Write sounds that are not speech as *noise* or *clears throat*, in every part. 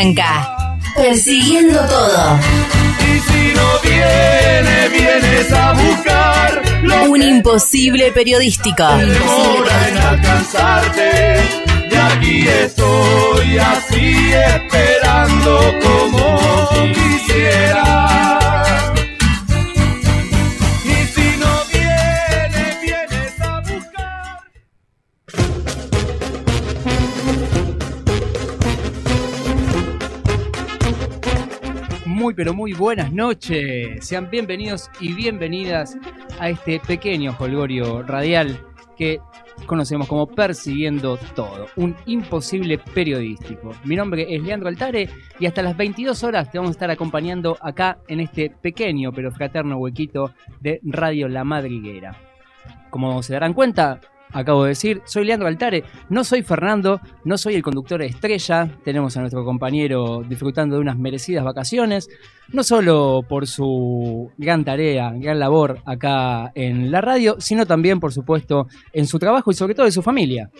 Arranca, persiguiendo todo. Y si no viene, vienes a buscar Un imposible periodístico. demora en alcanzarte. Y aquí estoy así esperando como quisiera. Pero muy buenas noches. Sean bienvenidos y bienvenidas a este pequeño holgorio radial que conocemos como Persiguiendo Todo, un imposible periodístico. Mi nombre es Leandro Altare y hasta las 22 horas te vamos a estar acompañando acá en este pequeño pero fraterno huequito de Radio La Madriguera. Como se darán cuenta, acabo de decir, soy Leandro Altare, no soy Fernando, no soy el conductor estrella, tenemos a nuestro compañero disfrutando de unas merecidas vacaciones, no solo por su gran tarea, gran labor acá en la radio, sino también, por supuesto, en su trabajo y sobre todo de su familia.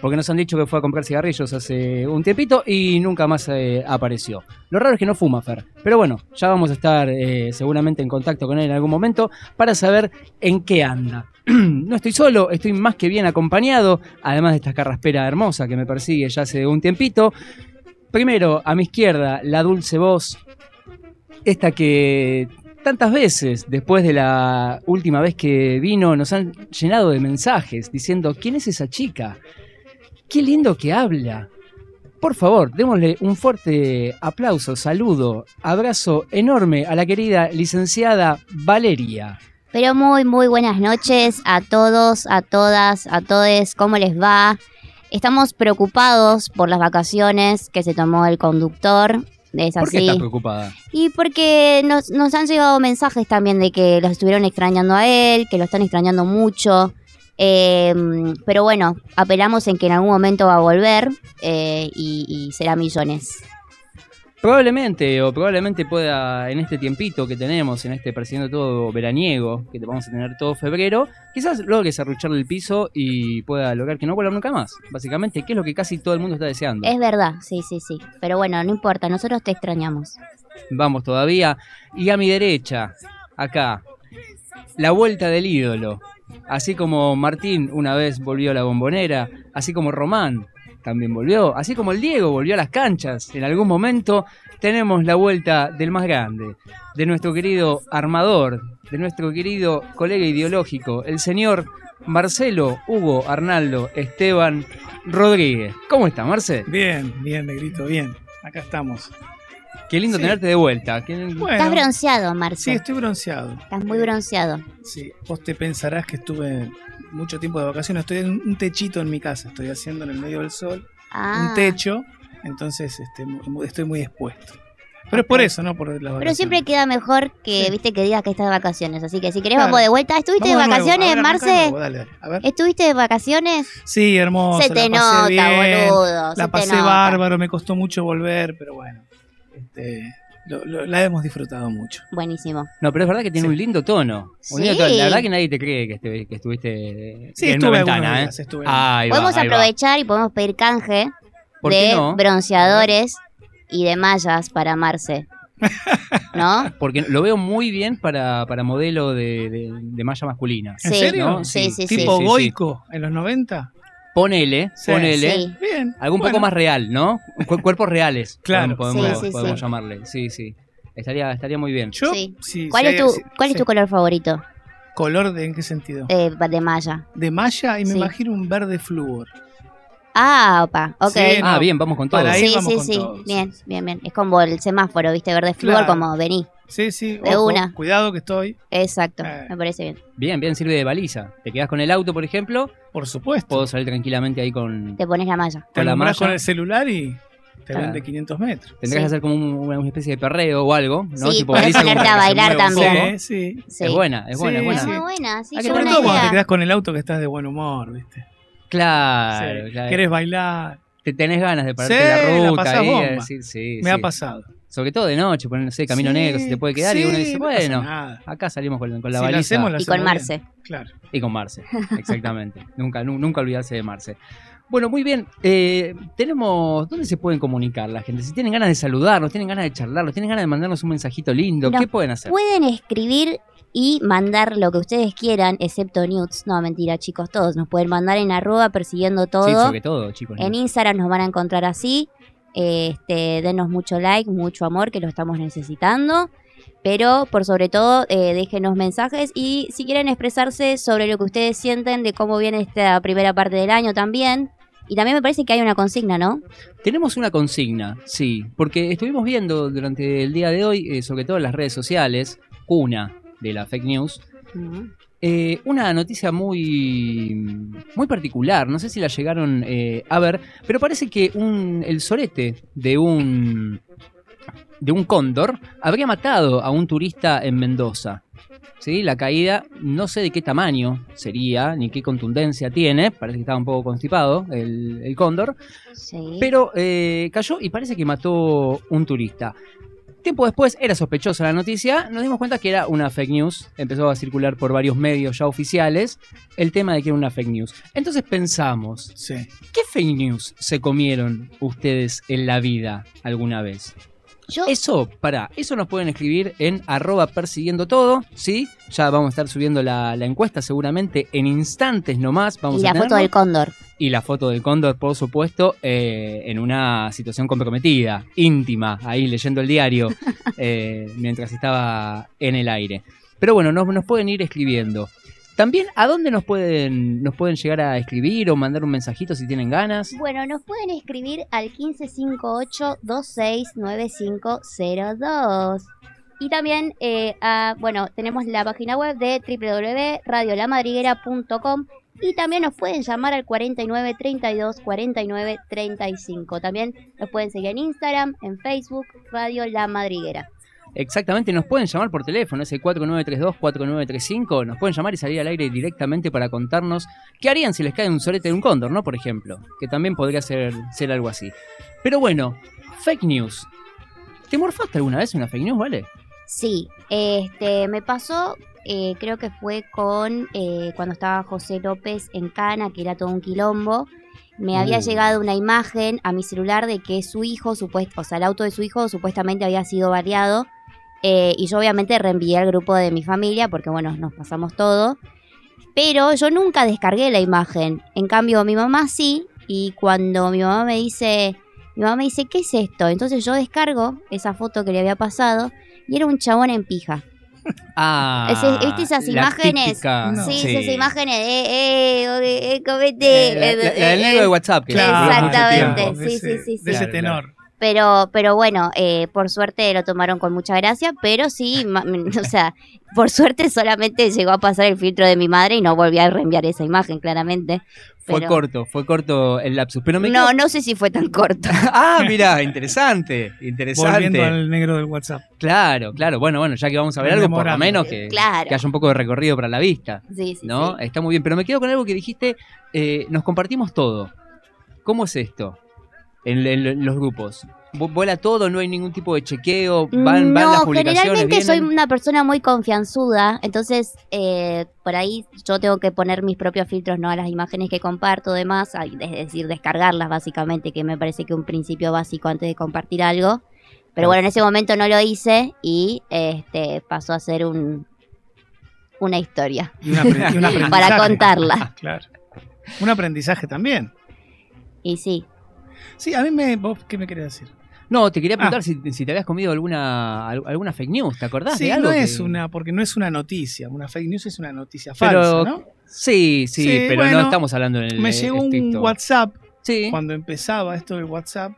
Porque nos han dicho que fue a comprar cigarrillos hace un tiempito y nunca más eh, apareció. Lo raro es que no fuma, Fer. Pero bueno, ya vamos a estar eh, seguramente en contacto con él en algún momento para saber en qué anda. *clears throat* no estoy solo, estoy más que bien acompañado, además de esta carraspera hermosa que me persigue ya hace un tiempito. Primero, a mi izquierda, la dulce voz, esta que tantas veces, después de la última vez que vino, nos han llenado de mensajes diciendo, ¿quién es esa chica? Qué lindo que habla. Por favor, démosle un fuerte aplauso, saludo, abrazo enorme a la querida licenciada Valeria. Pero muy, muy buenas noches a todos, a todas, a todes. ¿Cómo les va? Estamos preocupados por las vacaciones que se tomó el conductor. Es ¿Por qué así. estás preocupada? Y porque nos, nos han llegado mensajes también de que los estuvieron extrañando a él, que lo están extrañando mucho. Eh, pero bueno, apelamos en que en algún momento va a volver eh, y, y será millones. Probablemente, o probablemente pueda en este tiempito que tenemos, en este persiguiendo todo veraniego, que vamos a tener todo febrero, quizás logre serrucharle el piso y pueda lograr que no vuelva nunca más. Básicamente, que es lo que casi todo el mundo está deseando. Es verdad, sí, sí, sí. Pero bueno, no importa, nosotros te extrañamos. Vamos todavía. Y a mi derecha, acá, la vuelta del ídolo. Así como Martín una vez volvió a la bombonera, así como Román también volvió, así como el Diego volvió a las canchas en algún momento, tenemos la vuelta del más grande, de nuestro querido armador, de nuestro querido colega ideológico, el señor Marcelo Hugo Arnaldo Esteban Rodríguez. ¿Cómo está, Marce? Bien, bien, negrito, bien. Acá estamos. Qué lindo Sí. tenerte de vuelta. Qué- Bueno, Estás bronceado, sí, Marce. estoy bronceado. Estás muy bronceado. Sí, vos te pensarás que estuve mucho tiempo de vacaciones. Estoy en un techito en mi casa. Estoy haciendo en el medio del sol Ah. un techo. Entonces este, estoy muy expuesto. Pero es por eso, no por las vacaciones. Pero siempre queda mejor que, Sí. viste, que digas que estás de vacaciones. Así que si querés Claro. vamos de vuelta. ¿Estuviste Vamos de vacaciones, de Marce? nuevo, Dale, dale. A ver. ¿Estuviste de vacaciones? Sí, hermoso. se te la pasé nota, bien, boludo. se La te pasé nota. bárbaro, me costó mucho volver, pero bueno. Este, lo- lo- la hemos disfrutado mucho. Buenísimo. No, pero es verdad que tiene Sí. un lindo tono. Un Sí. lindo tono. La verdad que nadie te cree que, estuve- que estuviste Sí, en estuve una ventana, ¿eh? días, estuve. Ahí va, podemos ahí va. aprovechar y podemos pedir canje ¿Por qué de no? bronceadores y de mallas para Marce. *laughs* ¿No? Porque lo veo muy bien para, para modelo de, de- de malla masculina. ¿En serio? ¿no? Sí, sí, sí. Tipo sí, sí. Goico en los 90. Ponele, Sí. ponele. Sí. Bien. Algo un Bueno, poco más real, ¿no? Cu- cuerpos reales. *laughs* Claro. Podemos, Sí, sí, podemos sí. llamarle. Sí, sí. Estaría, estaría muy bien. Yo, Sí. sí, ¿Cuál, sí, es, tu, sí, ¿cuál es tu color favorito color de en qué sentido? eh, de malla? De malla y me Sí. imagino un verde flúor. Ah, opa, ok. Sí, Ah, bien, vamos con todo. Para Sí, vamos sí, con sí. Bien, bien, bien. Es como el semáforo, ¿viste? Verde flúor, Claro. como vení. Sí, sí. De ojo, una. Cuidado que estoy. Exacto, Eh. me parece bien. Bien, bien, sirve de baliza. Te quedas con el auto, por ejemplo, Por supuesto. puedo salir tranquilamente ahí con... Te pones la malla. Te con la malla. con el celular y te Claro. ven de 500 metros. Tendrás Sí. que hacer como un- una, una especie de perreo o algo, ¿no? Sí, Tipo podés ponerte a bailar también. Sí, sí. Sí. Es buena, es buena, Sí, es buena. Es sí. muy buena, sí, Hay que qué Sobre todo cuando te quedas con el auto que estás de buen humor, ¿viste? Claro, Sí. claro. Querés bailar. te tenés ganas de pararte Sí, la la ruta pasás ahí, bomba. a decir, sí, Me sí. ha pasado. Sobre todo de noche, poner, no sé, camino Sí, negro, se te puede quedar y uno dice, bueno, acá salimos con, con la Si la baliza. hacemos, la Y con Marce. bien. Claro. Y con Marce, *laughs* exactamente. nunca, nu- nunca olvidarse de Marce. Bueno, muy bien. eh, tenemos. ¿Dónde se pueden comunicar la gente? Si tienen ganas de saludarnos, tienen ganas de charlarnos, tienen ganas de mandarnos un mensajito lindo, Nos ¿qué pueden hacer? Pueden escribir y mandar lo que ustedes quieran, excepto nudes. No, mentira, chicos, todos. Nos pueden mandar en arroba persiguiendo todo. Sí, sobre todo, chicos. En Instagram nos van a encontrar así. Este, denos mucho like, mucho amor, que lo estamos necesitando. Pero por sobre todo, eh, déjenos mensajes y si quieren expresarse sobre lo que ustedes sienten de cómo viene esta primera parte del año también. Y también me parece que hay una consigna, ¿no? Tenemos una consigna, sí, porque estuvimos viendo durante el día de hoy, eh, sobre todo en las redes sociales, una de la fake news, eh, una noticia muy, muy particular. No sé si la llegaron eh, a ver, pero parece que un, el sorete de un, de un cóndor habría matado a un turista en Mendoza. ¿Sí? La caída, no sé de qué tamaño sería, ni qué contundencia tiene, parece que estaba un poco constipado el, el cóndor, Sí. pero eh, cayó y parece que mató un turista. Tiempo después era sospechosa la noticia, nos dimos cuenta que era una fake news, empezó a circular por varios medios ya oficiales el tema de que era una fake news. Entonces pensamos, Sí. ¿qué fake news se comieron ustedes en la vida alguna vez? Yo, Eso, para, eso nos pueden escribir en arroba persiguiendo todo, ¿sí? Ya vamos a estar subiendo la, la encuesta seguramente en instantes nomás. Vamos y a la foto tenerlo. del cóndor. Y la foto del cóndor, por supuesto, eh, en una situación comprometida, íntima, ahí leyendo el diario *laughs* eh, mientras estaba en el aire. Pero bueno, nos, nos pueden ir escribiendo. También, ¿a dónde nos pueden, nos pueden llegar a escribir o mandar un mensajito si tienen ganas? Bueno, nos pueden escribir al 1558-269502. Y también, eh, a- bueno, tenemos la página web de www.radiolamadriguera.com y también nos pueden llamar al 49 32 49 35. También nos pueden seguir en Instagram, en Facebook, Radio La Madriguera. Exactamente, nos pueden llamar por teléfono, es el 4932-4935. Nos pueden llamar y salir al aire directamente para contarnos qué harían si les cae un sorete de un cóndor, ¿no? Por ejemplo, que también podría ser, ser algo así. Pero bueno, fake news. ¿Te morfaste alguna vez una fake news, vale? Sí, este, me pasó, eh, creo que fue con eh, cuando estaba José López en Cana, que era todo un quilombo. Me había Uh. llegado una imagen a mi celular de que su hijo, supuest o sea, el auto de su hijo supuestamente había sido variado. eh, y yo obviamente reenvié al grupo de mi familia porque, bueno, nos pasamos todo. Pero yo nunca descargué la imagen. En cambio, mi mamá sí. Y cuando mi mamá me dice, mi mamá me dice, ¿qué es esto? Entonces yo descargo esa foto que le había pasado y era un chabón en pija. Ah, ¿viste esas imágenes? No. Sí, sí. esas imágenes de, eh, eh, eh, comete. Eh, la, la- la del eh, negro de eh, WhatsApp. Que Claro, Exactamente, tiempo. de sí, ese- sí, sí, De sí. ese Claro, tenor. Pero, pero bueno, eh, por suerte lo tomaron con mucha gracia, pero sí, ma- *laughs* o sea, por suerte solamente llegó a pasar el filtro de mi madre y no volví a reenviar esa imagen, claramente. Fue Pero- corto, fue corto el lapsus. Pero me No, quedo- no sé si fue tan corto. *laughs* Ah, mira, interesante, interesante. Volviendo al negro del WhatsApp. Claro, claro. Bueno, bueno, ya que vamos a ver algo, por lo menos que, Claro. que haya un poco de recorrido para la vista. Sí, sí, ¿No? sí. Está muy bien. Pero me quedo con algo que dijiste. eh, nos compartimos todo. ¿Cómo es esto? En los grupos. Vu- ¿Vuela todo? ¿No hay ningún tipo de chequeo? ¿Van, van las no, publicaciones? generalmente soy una persona muy confianzuda, entonces eh, por ahí yo tengo que poner mis propios filtros no a las imágenes que comparto, demás, es decir, descargarlas básicamente, que me parece que un principio básico antes de compartir algo. Pero bueno, en ese momento no lo hice y este pasó a ser un una historia Y, un apre- y un *laughs* aprendizaje. para contarla. *laughs* Claro. Un aprendizaje también. Y sí, Sí, a mí me. ¿Vos qué me querés decir? No, te quería Ah. preguntar si, si te habías comido alguna, al- alguna fake news. ¿Te acordás Sí, de algo? no que- es una, porque no es una noticia. Una fake news es una noticia Pero- falsa, ¿no? Sí, sí, Sí, pero bueno, no estamos hablando en el Me llegó un estricto. WhatsApp Sí. cuando empezaba esto del WhatsApp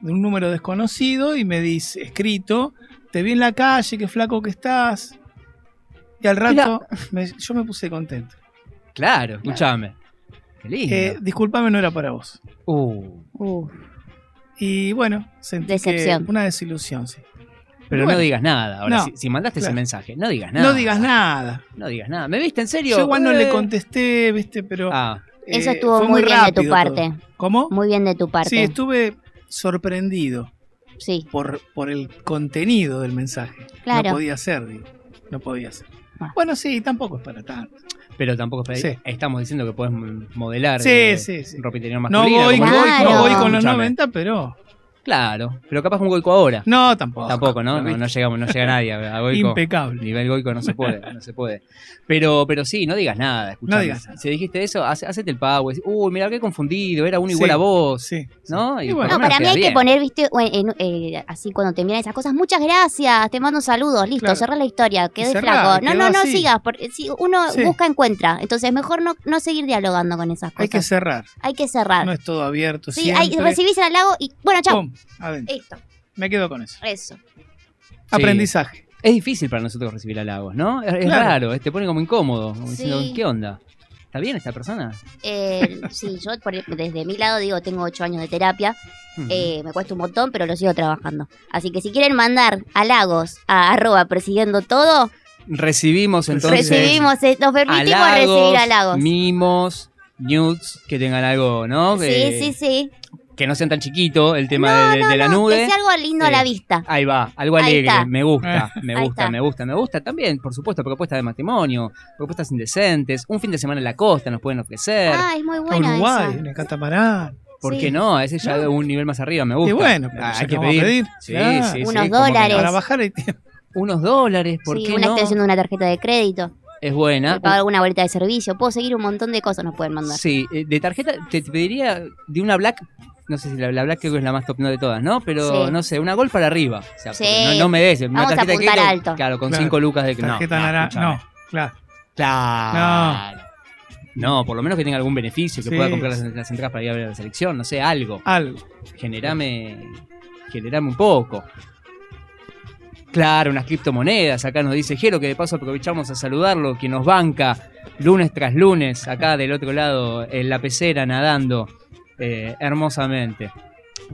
de un número desconocido y me dice, escrito, te vi en la calle, qué flaco que estás. Y al rato *laughs* me- yo me puse contento. Claro, escúchame. Qué lindo. Eh, disculpame, no era para vos. Uh, uh, Y bueno, sentí que- una desilusión, sí. pero Bueno, no digas nada. Ahora, no, si, si mandaste ese mensaje, no digas nada. No digas nada. No digas nada. ¿Me viste en serio? Yo igual no Eh. le contesté, viste, pero Ah, Eso eh, estuvo fue muy bien de tu parte. todo. ¿Cómo? Muy bien de tu parte. Sí, estuve sorprendido Sí, por, por el contenido del mensaje. Claro. No podía ser, digo. No podía ser. Ah. Bueno, sí, tampoco es para tanto. Pero tampoco es para- Sí. estamos diciendo que puedes modelar Sí, eh, sí, sí. ropa interior No masculina. voy, no voy- Goico. no voy con los Escúchame. 90, pero. Claro, pero capaz un Goico ahora. No, tampoco. Tampoco, ¿no? No, llegamos, no llega *laughs* nadie a a Goico. Impecable. Nivel Goico no se puede, no se puede. Pero, pero sí, no digas nada, escuchame. No digas nada. Si dijiste eso, hace- hacete el pago. Uy, mira qué confundido, era uno Sí. igual a vos. Sí. ¿No? Y bueno. No, para mí hay que poner, viste, en- eh, así cuando te envían esas cosas. Muchas gracias, te mando saludos, listo, Claro. cerrá la historia, quedé cerrá, flaco. No, no, no así. sigas, porque si uno Sí. busca, encuentra. Entonces, mejor no, no seguir dialogando con esas cosas. Hay que cerrar. Hay que cerrar. No es todo abierto. sí, hay, siempre. recibís el halago y, bueno, chao. Pum, adentro. Listo, Me quedo con eso. eso. Aprendizaje. Es difícil para nosotros recibir halagos, ¿no? Es, es Claro. raro, es- te pone como incómodo. Como diciendo, Sí. ¿qué onda? ¿Está bien esta persona? Eh, sí, yo por- desde mi lado digo, tengo ocho años de terapia. Eh, me cuesta un montón, pero lo sigo trabajando. Así que si quieren mandar halagos a arroba persiguiendo todo, Recibimos entonces recibimos, eh, nos permitimos halagos, recibir halagos. mimos, nudes, que tengan algo, ¿no? Sí, Que, sí, sí. Que no sean tan chiquitos el tema No, de, de- no, de la no, nude. Que sea algo lindo a la vista. Ahí va, algo alegre, me gusta, me Ahí gusta, me gusta, me gusta. También, por supuesto, propuestas de matrimonio, propuestas indecentes, un fin de semana en la costa nos pueden ofrecer. Ah, es muy A buena Uruguay, esa. en el catamarán. ¿Por sí. qué no? Ese ya es un nivel más arriba, me gusta. Y bueno, pero Ah, hay que pedir. pedir, Sí, claro. sí, sí, Unos dólares. Para bajar el tiempo. Unos dólares, ¿por Sí, qué una no? extensión de una tarjeta de crédito. Es buena. Pagar alguna boleta de servicio. Puedo seguir un montón de cosas, nos pueden mandar. Sí, eh, de tarjeta te pediría de una Black, no sé si la, la Black creo que es la más top no de todas, ¿no? Pero Sí. no sé, una Gold para arriba. O sea, Sí. no, no me des. Una Vamos a tarjeta de apuntar crédito, alto. Claro, con Claro. 5 lucas de no, Tarjeta no, naranja. escúchame. No, claro. Claro. No. por lo menos que tenga algún beneficio, que Sí. pueda comprar las, las entradas para ir a ver la selección, no sé, algo. Algo. Generame, generame un poco. Claro, unas criptomonedas. Acá nos dice Jero que de paso aprovechamos a saludarlo, que nos banca lunes tras lunes, acá del otro lado, en la pecera, nadando eh, hermosamente.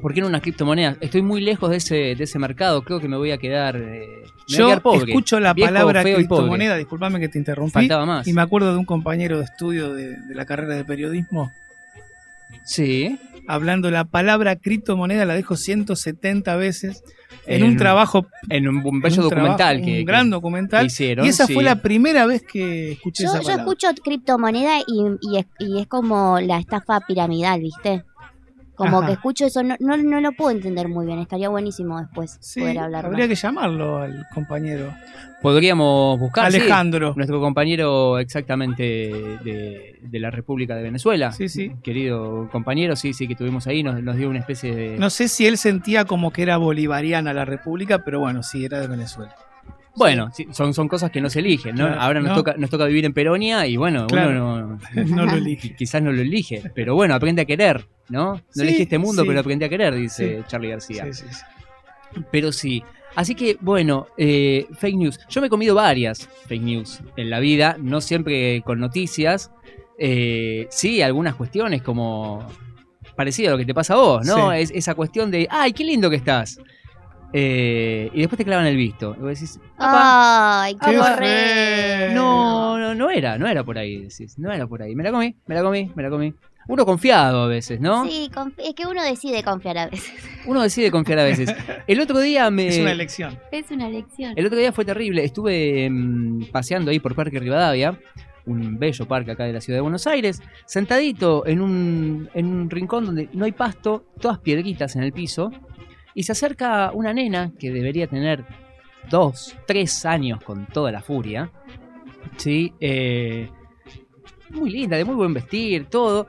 ¿Por qué no unas criptomonedas? Estoy muy lejos de ese, de ese mercado, creo que me voy a quedar, eh, me voy a Yo quedar pobre. escucho la Viejo, palabra feo y pobre. criptomoneda, disculpame que te interrumpí. Faltaba más. Y me acuerdo de un compañero de estudio de, de la carrera de periodismo Sí. Hablando la palabra criptomoneda, la dijo 170 veces en, En- un trabajo. En un, un en bello un documental trabajo, que, Un gran que documental. hicieron. y esa sí. fue la primera vez que escuché Yo, esa yo palabra. escucho criptomoneda y, y, es, y es como la estafa piramidal, ¿viste? Como Ajá. que escucho eso, no, no, no lo puedo entender muy bien. Estaría buenísimo después Sí, poder hablar habría que llamarlo al compañero. Podríamos buscar. sí, Alejandro. nuestro compañero exactamente de, de la República de Venezuela. Sí, sí. Querido compañero, sí, sí, que tuvimos ahí, nos, nos dio una especie de... No sé si él sentía como que era bolivariana la república, pero bueno, sí, era de Venezuela. Bueno, sí, son, son cosas que no se eligen, ¿no? Claro, Ahora nos, no. toca, nos toca vivir en Peronia y bueno, Claro. uno no, *laughs* No lo elige. *laughs* quizás no lo elige, pero bueno, aprende a querer, ¿no? No Sí, elegí este mundo, sí. pero aprendí a querer, dice. Charlie García. Sí, sí, sí. Pero sí. Así que, bueno, eh, fake news. Yo me he comido varias fake news en la vida, no siempre con noticias. Eh, sí, algunas cuestiones como parecido a lo que te pasa a vos, ¿no? Es esa cuestión de, ay, qué lindo que estás. Eh, y después te clavan el visto. Y vos decís, "Apa, Ay, Qué horrible. no, no, no era, no era por ahí, decís, no era por ahí. Me la comí, me la comí, me la comí. Uno confiado a veces, ¿no? Sí, es que uno decide confiar a veces. *laughs* Uno decide confiar a veces. El otro día me... Es una elección. Es una lección. El otro día fue terrible. Estuve mm, paseando ahí por Parque Rivadavia, un bello parque acá de la ciudad de Buenos Aires, sentadito en un, en un rincón donde no hay pasto, todas piedritas en el piso, y se acerca una nena que debería tener dos, tres años con toda la furia. Sí, eh, muy linda, de muy buen vestir, todo.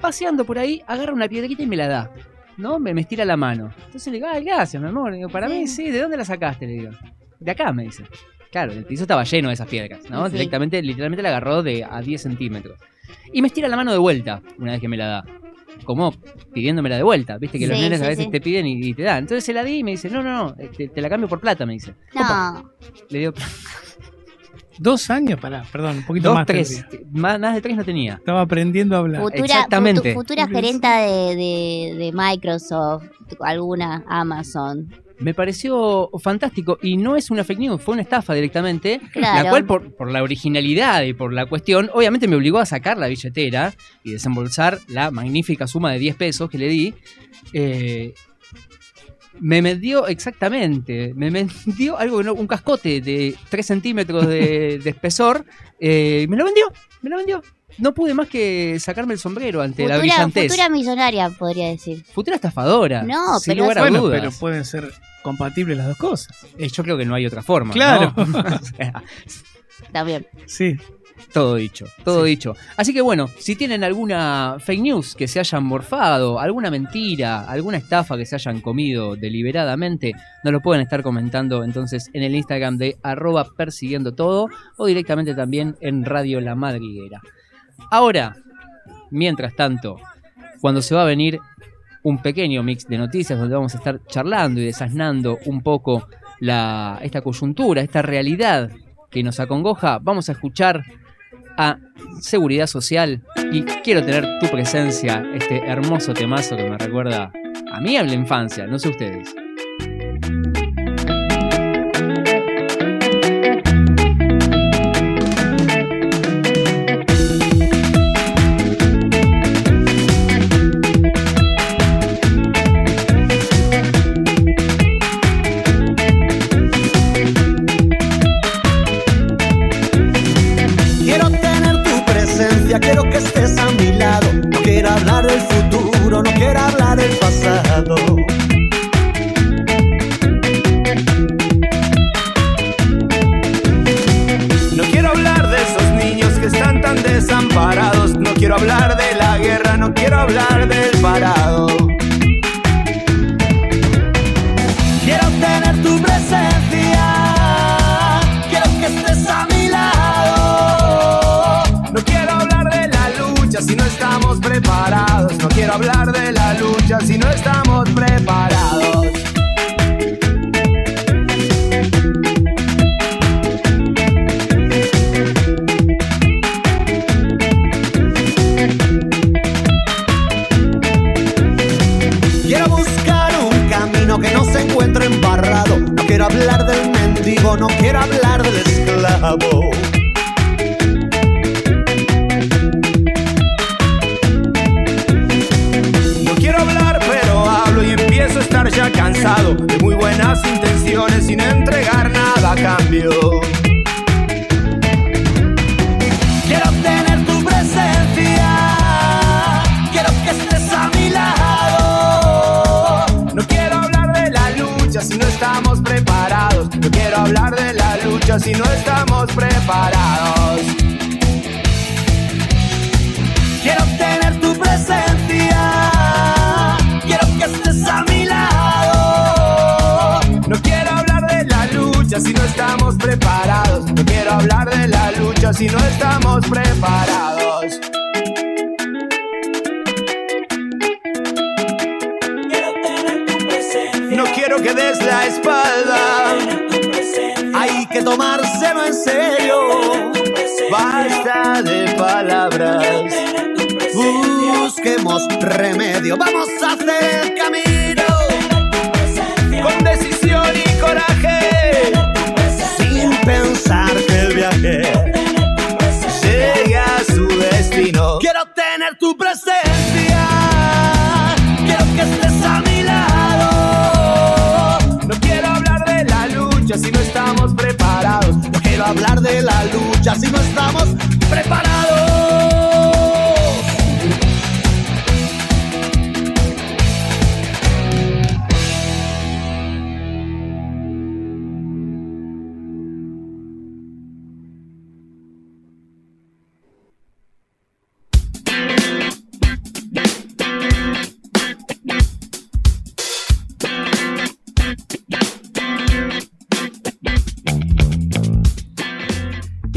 Paseando por ahí, agarra una piedrita y me la da. ¿No? Me, me estira la mano. Entonces le digo, ay, gracias, mi amor. Digo, para Sí. mí, sí, ¿de dónde la sacaste? Le digo. De acá, me dice. Claro, el piso estaba lleno de esas piedras, ¿no? Sí. Directamente, literalmente la agarró de a 10 centímetros. Y me estira la mano de vuelta una vez que me la da. Como pidiéndomela de vuelta, viste que los Sí, nenes a veces sí. te piden y, y te dan. Entonces se la di y me dice, no, no, no, eh, te, te la cambio por plata, me dice. No, Le digo, Dos años, pará, perdón, un poquito dos, más. tres, más, más de tres no tenía. Estaba aprendiendo a hablar. futura, Exactamente. futu- futura gerenta de, de, de Microsoft, alguna, Amazon. Me pareció fantástico y no es una fake news, fue una estafa directamente, Claro. la cual por, por la originalidad y por la cuestión, obviamente me obligó a sacar la billetera y desembolsar la magnífica suma de 10 pesos que le di. Eh, me vendió exactamente, me vendió algo, un cascote de 3 centímetros de, de espesor, eh, me lo vendió, me lo vendió. No pude más que sacarme el sombrero ante la brillantez. futura millonaria, podría decir. Futura estafadora. No, sin pero lugar a Bueno, dudas. pero pueden ser compatibles las dos cosas. Eh, Yo creo que no hay otra forma. Claro. ¿no? *laughs* O sea, También. Sí. todo dicho, todo dicho. Así que bueno, si tienen alguna fake news que se hayan morfado, alguna mentira, alguna estafa que se hayan comido deliberadamente, nos lo pueden estar comentando entonces en el Instagram de arroba persiguiendo todo o directamente también en Radio La Madriguera. Ahora, mientras tanto, cuando se va a venir un pequeño mix de noticias donde vamos a estar charlando y desasnando un poco esta coyuntura, esta realidad que nos acongoja, vamos a escuchar a Seguridad Social y quiero tener tu presencia, este hermoso temazo que me recuerda a mí en la infancia, no sé ustedes.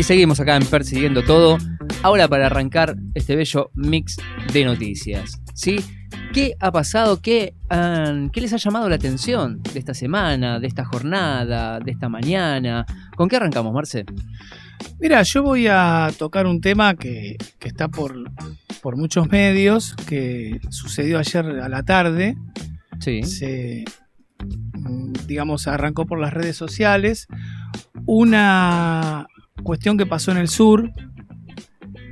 Seguimos acá en Persiguiendo Todo. Ahora para arrancar este bello mix de noticias. ¿Sí? ¿Qué ha pasado? ¿Qué, ¿Qué les ha llamado la atención de esta semana, de esta jornada, de esta mañana? ¿Con qué arrancamos, Marce? Mira, yo voy a tocar un tema que, que está por, por muchos medios, que sucedió ayer a la tarde. Sí. Se- mm, digamos, arrancó por las redes sociales. Una cuestión que pasó en el sur,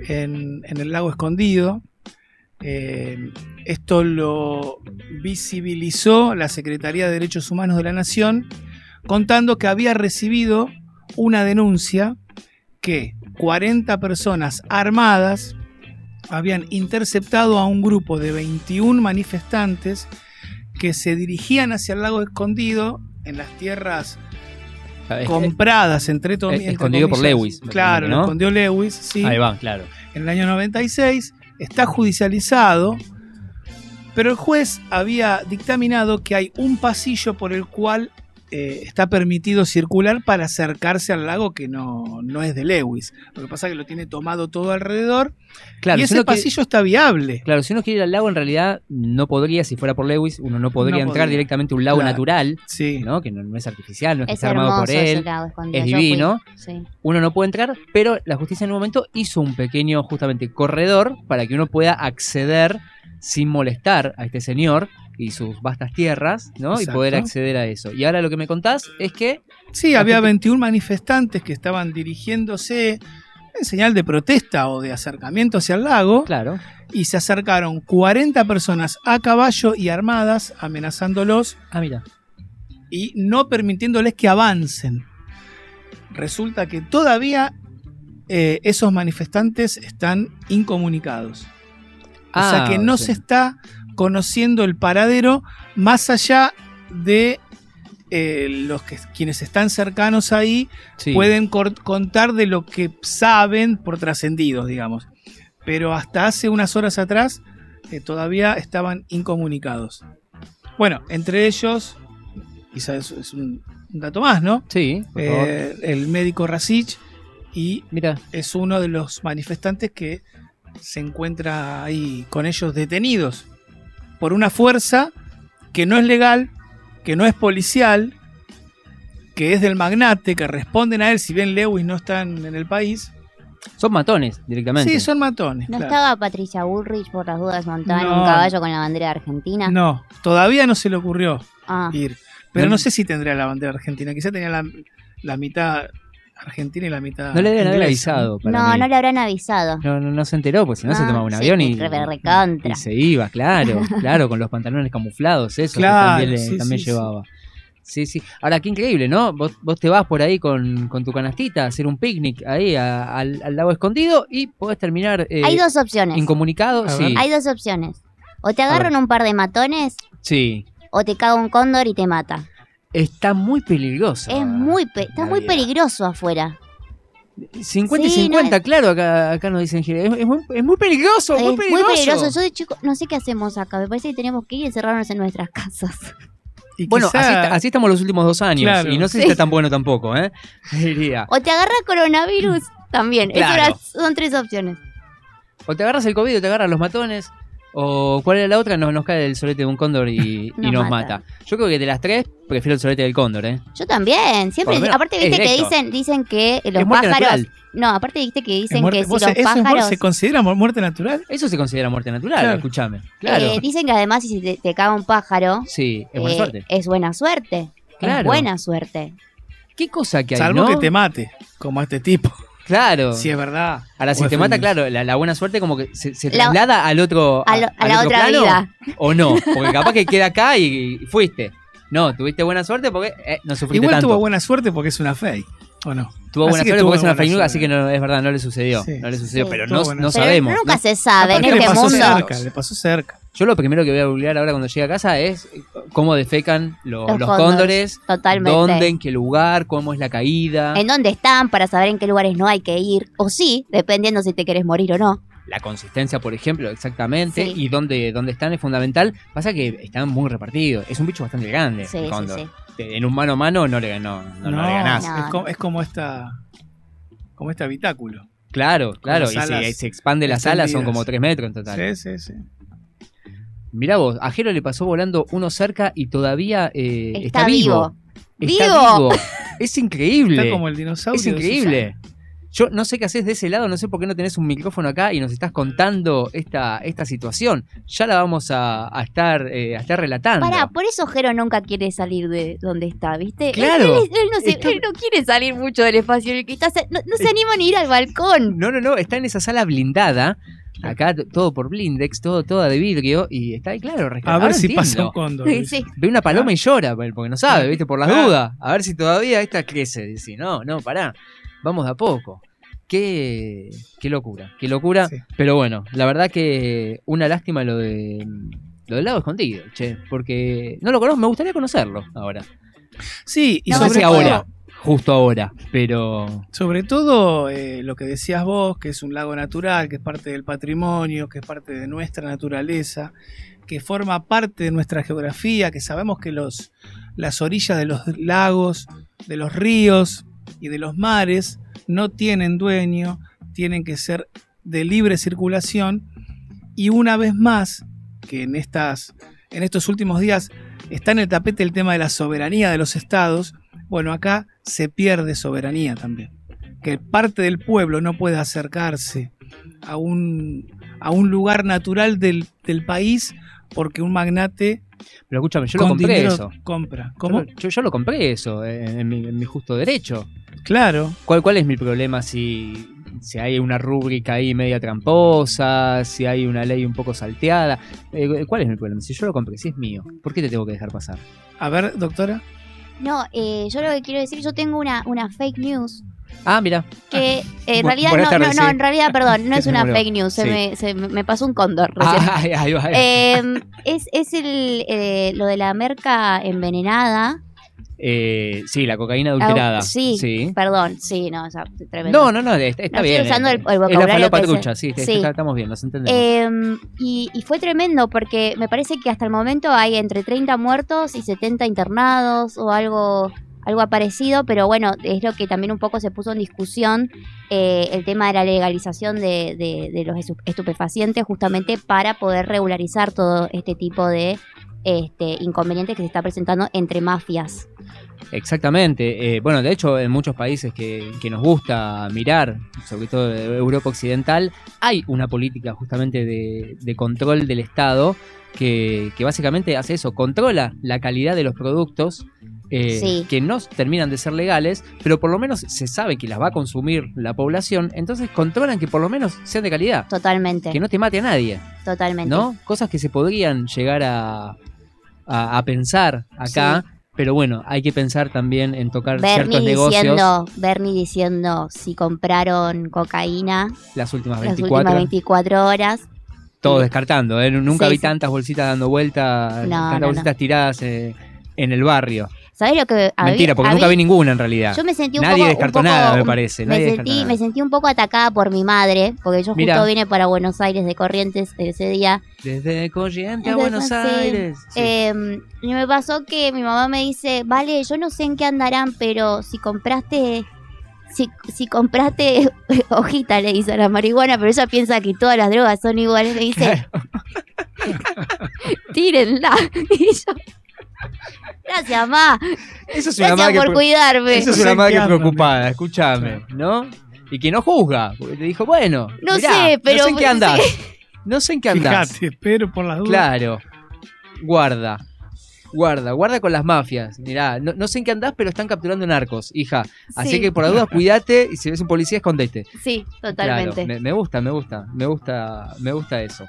en, el lago escondido. Eh, esto lo visibilizó la Secretaría de Derechos Humanos de la Nación, contando que había recibido una denuncia que 40 personas armadas habían interceptado a un grupo de 21 manifestantes que se dirigían hacia el lago escondido en las tierras Es- compradas entre to- es- entre escondido por. Lewis, Claro, ¿no? lo escondió Lewis, sí, Ahí va, claro. en el año 96. Está judicializado, pero el juez había dictaminado que hay un pasillo por el cual eh, está permitido circular para acercarse al lago que no, no es de Lewis. Lo que pasa es que lo tiene tomado todo alrededor Claro, y ese pasillo está viable. Claro, si uno quiere ir al lago, en realidad no podría, si fuera por Lewis, uno no podría No entrar podría. directamente a un lago Claro. natural, Sí. ¿no? Que no, no es artificial, no es, que Es está armado por él. lago es divino. Sí. Uno no puede entrar, pero la justicia en un momento hizo un pequeño, justamente, corredor para que uno pueda acceder sin molestar a este señor y sus vastas tierras, ¿no? Y poder acceder a eso. Y ahora lo que me contás es que Sí, había gente- 21 manifestantes que estaban dirigiéndose en señal de protesta o de acercamiento hacia el lago Claro. y se acercaron 40 personas a caballo y armadas amenazándolos Ah, mira. y no permitiéndoles que avancen. Resulta que todavía eh, esos manifestantes están incomunicados. O sea Ah, que no sí. se está conociendo el paradero más allá de eh, los que quienes están cercanos ahí Sí. pueden contar de lo que saben por trascendidos, digamos. Pero hasta hace unas horas atrás eh, todavía estaban incomunicados. Bueno, entre ellos, quizás es un, un dato más, ¿no? Sí, por favor. Eh, el médico Rasich y Mira, es uno de los manifestantes que se encuentra ahí con ellos detenidos por una fuerza que no es legal, que no es policial, que es del magnate, que responden a él si bien Lewis no están en el país. son matones directamente. Sí, son matones. ¿No claro. estaba Patricia Bullrich por las dudas montada en un caballo con la bandera de Argentina? No, todavía no se le ocurrió Ah, ir. Pero No- no sé si tendría la bandera argentina, quizá tenía la, la mitad argentina y la mitad. No le deben haber avisado. para no, mí. no le habrán avisado. No, no, no se enteró, pues si no se Ah, tomaba un sí, avión y, re- recontra. y se iba, claro, *laughs* claro, con los pantalones camuflados, eso Claro, que también, le- también sí, llevaba. Sí, sí. Ahora, qué increíble, ¿no? Vos, vos te vas por ahí con, con tu canastita a hacer un picnic ahí a- al, al lago escondido y podés terminar eh, Hay dos opciones. incomunicado. Sí. Hay dos opciones. O te agarran un par de matones sí. o te caga un cóndor y te mata. Está muy peligroso. Es muy pe- está muy peligroso afuera. 50 y Sí, no 50, es- claro, acá, acá nos dicen. Es, es muy, es muy peligroso, muy es peligroso. muy peligroso. Yo de chico no sé qué hacemos acá. Me parece que tenemos que ir y encerrarnos en nuestras casas. Y *laughs* Bueno, quizá- así, estamos los últimos dos años. Claro. Y no sé si Sí. está tan bueno tampoco, ¿eh? *laughs* Diría. O te agarra coronavirus también. Esas Claro. eran- son tres opciones. O te agarras el COVID o te agarras los matones. O cuál era la otra, nos, nos cae el solete de un cóndor y, *laughs* y Nos nos mata. mata. Yo creo que de las tres, prefiero el solete del cóndor, ¿eh? Yo también. Siempre. Aparte, viste que dicen, dicen que los pájaros. natural. No, aparte viste que ¿Es dicen muerte- que si los ¿eso es muerte- pájaros. ¿Se considera mu- muerte natural? Eso se considera muerte natural, Claro. escúchame. Claro. eh, dicen que además si te, te caga un pájaro. sí, es buena eh, suerte. es buena suerte. Claro. Es buena suerte. ¿Qué cosa que hay, Salvo no? que te mate, como a este tipo. Claro. Si es verdad. Ahora, si te mata, claro, la, la buena suerte como que se, se La- traslada al otro. A, lo- a al la otro otra plano, vida. O no, *laughs* porque capaz que queda acá y, y fuiste. No, tuviste buena suerte porque eh, no sufriste Igual tanto. tuvo buena suerte porque es una fake, ¿o no? Tuvo Así buena suerte porque es una fake news, así que no, es verdad, no le sucedió. Sí. No le sucedió, Sí. pero no, no Pero sabemos. nunca ¿no? se sabe en este le pasó mundo. cerca, le pasó cerca. Yo lo primero que voy a googlear ahora cuando llegue a casa es cómo defecan lo- Los los, cóndores, Totalmente. dónde, en qué lugar, cómo es la caída, En dónde están para saber en qué lugares no hay que ir. O sí, dependiendo si te querés morir o no. la consistencia, por ejemplo, exactamente, Sí. y dónde, dónde están es fundamental. Pasa que están muy repartidos. Es un bicho bastante grande. Sí, el sí, cóndor. sí. En un mano a mano no le, no, no, no le ganás. No. Es, como, es como esta como este habitáculo. Claro, claro. Y se expande las alas, son como 3 metros en total. Sí, sí, sí. Mirá vos, a Jero le pasó volando uno cerca y todavía eh, Está, vivo. Está ¡Vivo! vivo. *laughs* Es increíble. Está como el dinosaurio. es de increíble. Yo no sé qué haces de ese lado, no sé por qué no tenés un micrófono acá y nos estás contando esta, esta situación. Ya la vamos a, a estar, eh, a estar relatando. Pará, por eso Jero nunca quiere salir de donde está, ¿viste? Claro. Él, él no, se- Está- él no quiere salir mucho del espacio en el que está. No, no se anima ni ir al balcón. No, no, no, está en esa sala blindada. Acá todo por blindex, todo, todo de vidrio. Y está ahí, claro, resca- A ver si entiendo. pasa un cóndor. Sí, sí. Ve una paloma y llora, porque no sabe, ¿viste? Por las Claro. dudas. A ver si todavía esta crece. Dice, no, no, pará. Vamos de a poco. Qué, qué locura, qué locura. Sí. Pero bueno, la verdad que una lástima lo de lo del lago escondido, che. Porque no lo conozco, me gustaría conocerlo ahora. Sí, y no sobre todo, ahora, justo ahora, pero sobre todo eh, lo que decías vos, que es un lago natural, que es parte del patrimonio, que es parte de nuestra naturaleza, que forma parte de nuestra geografía, que sabemos que los, las orillas de los lagos, de los ríos de los mares no tienen dueño, tienen que ser de libre circulación y una vez más que en estas en estos últimos días está en el tapete el tema de la soberanía de los estados, bueno, acá se pierde soberanía también. Que parte del pueblo no puede acercarse a un, a un lugar natural del, del país porque un magnate pero escúchame, yo lo compré dinero eso. compra. ¿Cómo? Yo, yo, yo lo compré eso en, en mi, en mi justo derecho. Claro. ¿Cuál, ¿Cuál es mi problema si, si hay una rúbrica ahí media tramposa, si hay una ley un poco salteada? Eh, ¿Cuál es mi problema? Si yo lo compré, si es mío, ¿por qué te tengo que dejar pasar? A ver, doctora. No, eh, yo lo que quiero decir, yo tengo una, una fake news Ah, mira. que eh, en Bu- realidad no, tardes, no, no, sí. en realidad, *laughs* perdón, no ¿Qué es una murió? fake news, se, me, se me pasó un cóndor. Ah, ahí ahí. Eh, es es el, eh, lo de la merca envenenada. Eh, sí, la cocaína adulterada. Ah, sí, sí. perdón, sí, no, o sea, tremendo. No, no, no, está, está No, estoy bien. usando eh. el- el es la vocabulario falopa que se- trucha, sí, sí. está- estamos bien, nos entendemos. Eh, y, y fue tremendo porque me parece que hasta el momento hay entre 30 muertos y 70 internados o algo, algo parecido, pero bueno, es lo que también un poco se puso en discusión eh, el tema de la legalización de, los estu- estupefacientes justamente para poder regularizar todo este tipo de este, inconvenientes que se está presentando entre mafias. Exactamente. Eh, bueno, de hecho, en muchos países que, que nos gusta mirar, sobre todo de Europa Occidental, hay una política justamente de, de control del Estado que, que básicamente hace eso, controla la calidad de los productos. Eh, Sí. que no terminan de ser legales, pero por lo menos se sabe que las va a consumir la población, entonces controlan que por lo menos sean de calidad, Totalmente, que no te mate a nadie, totalmente. ¿no? Cosas que se podrían llegar a, a, a pensar acá, pero bueno, hay que pensar también en tocar Bernie ciertos negocios diciendo, Bernie diciendo si compraron cocaína las últimas las 24, últimas 24 horas. todo descartando, ¿eh? Nunca Sí, vi tantas bolsitas dando vueltas, No, tantas no, bolsitas tiradas eh, en el barrio. ¿Sabes lo que había- Mentira, porque había- nunca vi ninguna en realidad. Yo me sentí un Nadie poco, descartó un poco- nada, me parece. Me nadie sentí, nada. me sentí un poco atacada por mi madre, porque yo justo Mirá. vine para Buenos Aires de Corrientes ese día. Desde Corrientes a Buenos sí. Aires. Sí. Eh, y me pasó que mi mamá me dice, vale, yo no sé en qué andarán, pero si compraste, si, si compraste *laughs* hojita, le dice a la marihuana, pero ella piensa que todas las drogas son iguales, me dice, *laughs* tírenla. *laughs* Y yo, gracias, ma, Eso es una gracias por que- cuidarme. Eso es una madre andan, preocupada, escúchame, ¿no? Y que no juzga, porque te dijo, bueno, No mirá, sé, pero- no sé en qué andás. No sé en qué andás. Fíjate, pero por las dudas. Claro. Guarda. Guarda, guarda con las mafias. Mirá, no, no sé en qué andás, pero están capturando narcos, hija. Así Sí. que por las dudas, cuídate y si ves un policía, escondete. Sí, Claro, totalmente. me, me gusta, me gusta, me gusta, me gusta eso.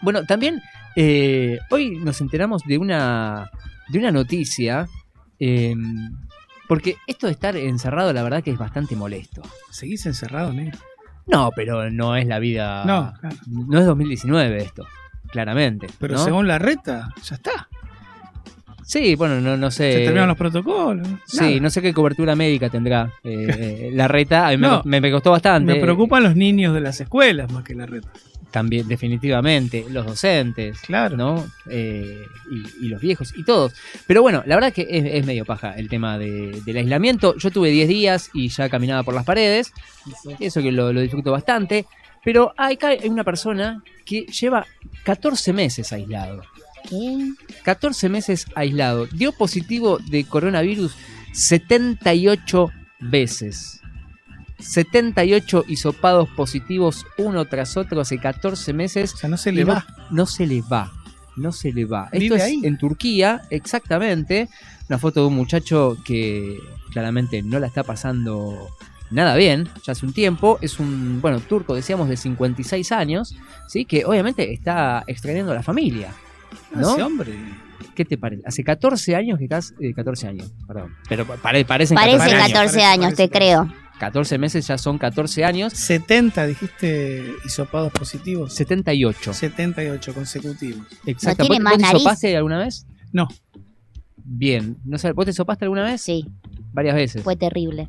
Bueno, también eh, hoy nos enteramos de una, de una noticia, eh, porque esto de estar encerrado, la verdad que es bastante molesto. Seguís encerrado, negro. No, pero no es la vida. No, claro. no es 2019 esto, claramente. Pero ¿no? según la reta, ya está. Sí, bueno, no, no sé. Se terminaron los protocolos. Sí, Nada. no sé qué cobertura médica tendrá eh, *laughs* la reta. A mí me- No. me, me costó bastante. Me preocupan los niños de las escuelas más que la reta. También, definitivamente. Los docentes. Claro. ¿no? Eh, y, y los viejos y todos. Pero bueno, la verdad que es, es medio paja el tema de- del aislamiento. Yo tuve 10 días y ya caminaba por las paredes. Eso que lo, lo disfruto bastante. Pero acá hay una persona que lleva 14 meses aislado. ¿Qué? 14 meses aislado. Dio positivo de coronavirus 78 veces. 78 hisopados positivos uno tras otro hace 14 meses. O sea, no se le no- va. No se le va. No se le va. Esto ¿Vive es ahí? en Turquía, exactamente. Una foto de un muchacho que claramente no la está pasando nada bien, ya hace un tiempo. Es un, bueno, turco, decíamos, de 56 años, ¿sí? Que obviamente está extrañando a la familia. ¿No? Ese hombre. ¿Qué te parece? Hace 14 años que estás. eh, 14 años, perdón. Pero pare- parecen Parece 14 años. 14 parece, años, te parece. creo. 14 meses ya son 14 años. 70, dijiste, hisopados positivos. 78. 78 consecutivos. Exacto. tiene ¿Vos, más vos te nariz? sopaste alguna vez? No. Bien. No sé, ¿Vos te sopaste alguna vez? Sí, Varias veces. fue terrible.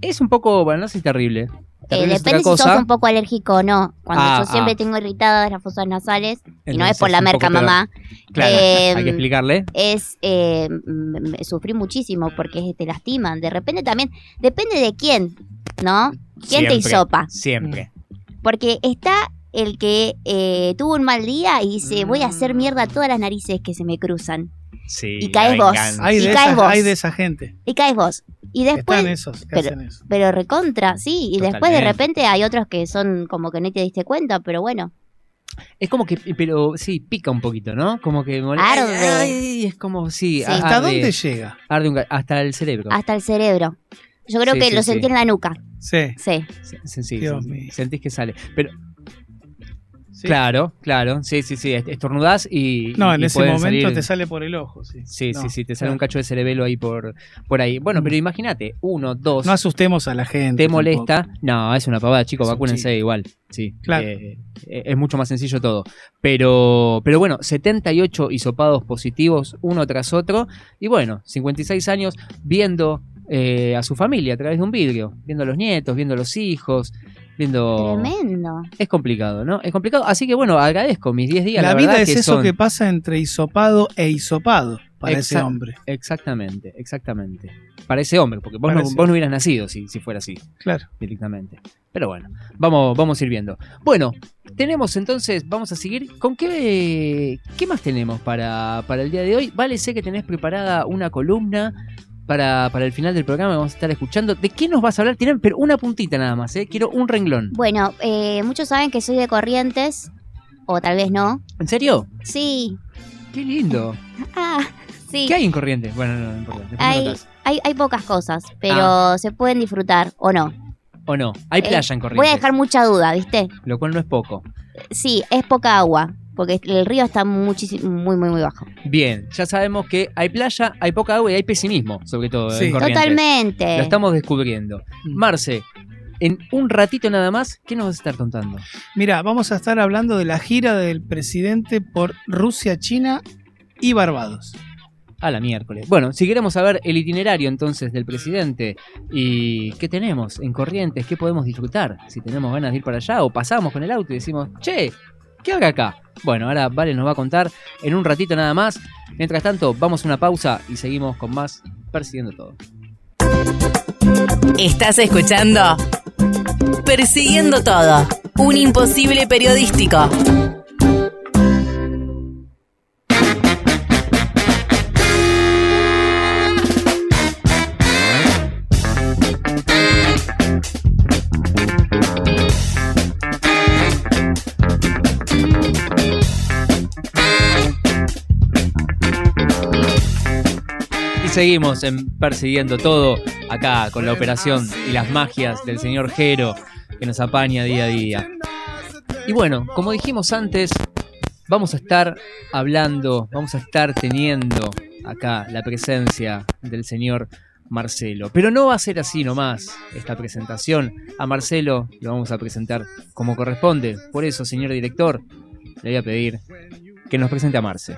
Es un poco, bueno, no sé si terrible. Eh, Terrible depende si sos un poco alérgico o no. Cuando Ah, yo siempre ah. tengo irritadas las fosas nasales, y no es por la merca, mamá, Claro, eh, hay que explicarle. es eh, sufrí muchísimo porque te lastiman. De repente también, depende de quién, ¿no? ¿Quién te Siempre, hisopa? Siempre. Porque está el que eh, tuvo un mal día y dice, voy a hacer mierda a todas las narices que se me cruzan. Sí. Y caes vos. Hay Y de, caes esa, vos. hay de esa gente. Y caes vos. Y después, Están esos que pero- hacen eso. pero recontra, sí. Y después de repente hay otros que son como que no te diste cuenta, pero bueno. Es como que, pero sí, pica un poquito, ¿no? Como que mole- Arde. Ay, es como, sí. Sí. arde- ¿Hasta dónde llega? arde un hasta el cerebro. Hasta el cerebro. Yo creo Sí, que sí, lo sí. sentí en la nuca. Sí. Sí. Sí, sí, sí, Dios sí, mío. Sentís que sale. Pero, sí. claro, claro. Sí, sí, sí. Estornudás y. No, y en ese momento salir- te sale por el ojo. Sí, Sí, No, sí, sí, te sale claro. un cacho de cerebelo ahí por, por ahí. Bueno, pero imagínate, uno, dos, No asustemos a la gente. te molesta. No, es una pavada, chicos, vacúnense chiste. igual. Sí, Claro. eh, eh, es mucho más sencillo todo. Pero, pero bueno, 78 hisopados positivos, uno tras otro. Y bueno, 56 años viendo eh, a su familia a través de un vidrio, viendo a los nietos, viendo a los hijos, Tremendo. Es complicado, ¿no? Es complicado. Así que bueno, agradezco mis 10 días. La, La, vida es que eso son- que pasa entre hisopado e hisopado para ese hombre. Exactamente, exactamente. Para ese hombre, porque vos, no, vos no hubieras nacido si, si fuera así, Claro. directamente. Pero bueno, vamos, vamos a ir viendo. Bueno, tenemos entonces, vamos a seguir. ¿Con qué, qué más tenemos para, para el día de hoy? Vale, sé que tenés preparada una columna para, para el final del programa, vamos a estar escuchando. ¿De qué nos vas a hablar? Tienen, pero una puntita nada más, ¿eh? Quiero un renglón. Bueno, eh, muchos saben que soy de Corrientes, o tal vez no. ¿En serio? Sí. Qué lindo. *laughs* Ah, sí. ¿Qué hay en Corrientes? Bueno, no, no importa. Hay, hay, hay pocas cosas, pero Ah. se pueden disfrutar o no. ¿O no? Hay Eh, playa en Corrientes. Voy a dejar mucha duda, ¿viste? Lo cual no es poco. Sí, es poca agua, porque el río está muchísimo, muy, muy, muy bajo. Bien, ya sabemos que hay playa, hay poca agua y hay pesimismo, sobre todo Sí. en Corrientes. Totalmente. Lo estamos descubriendo. Mm. Marce, en un ratito nada más, ¿qué nos vas a estar contando? Mira, vamos a estar hablando de la gira del presidente por Rusia, China y Barbados. A la miércoles. Bueno, si queremos saber el itinerario entonces del presidente y qué tenemos en Corrientes, qué podemos disfrutar, si tenemos ganas de ir para allá o pasamos con el auto y decimos, che, ¿qué haga acá? Bueno, ahora Vale nos va a contar en un ratito nada más. Mientras tanto, vamos a una pausa y seguimos con más Persiguiendo Todo. Estás escuchando Persiguiendo Todo, un imposible periodístico. Seguimos en persiguiendo todo acá con la operación y las magias del señor Jero que nos apaña día a día. Y bueno, como dijimos antes, vamos a estar hablando, vamos a estar teniendo acá la presencia del señor Marcelo. Pero no va a ser así nomás esta presentación. A Marcelo lo vamos a presentar como corresponde. Por eso, señor director, le voy a pedir que nos presente a Marce.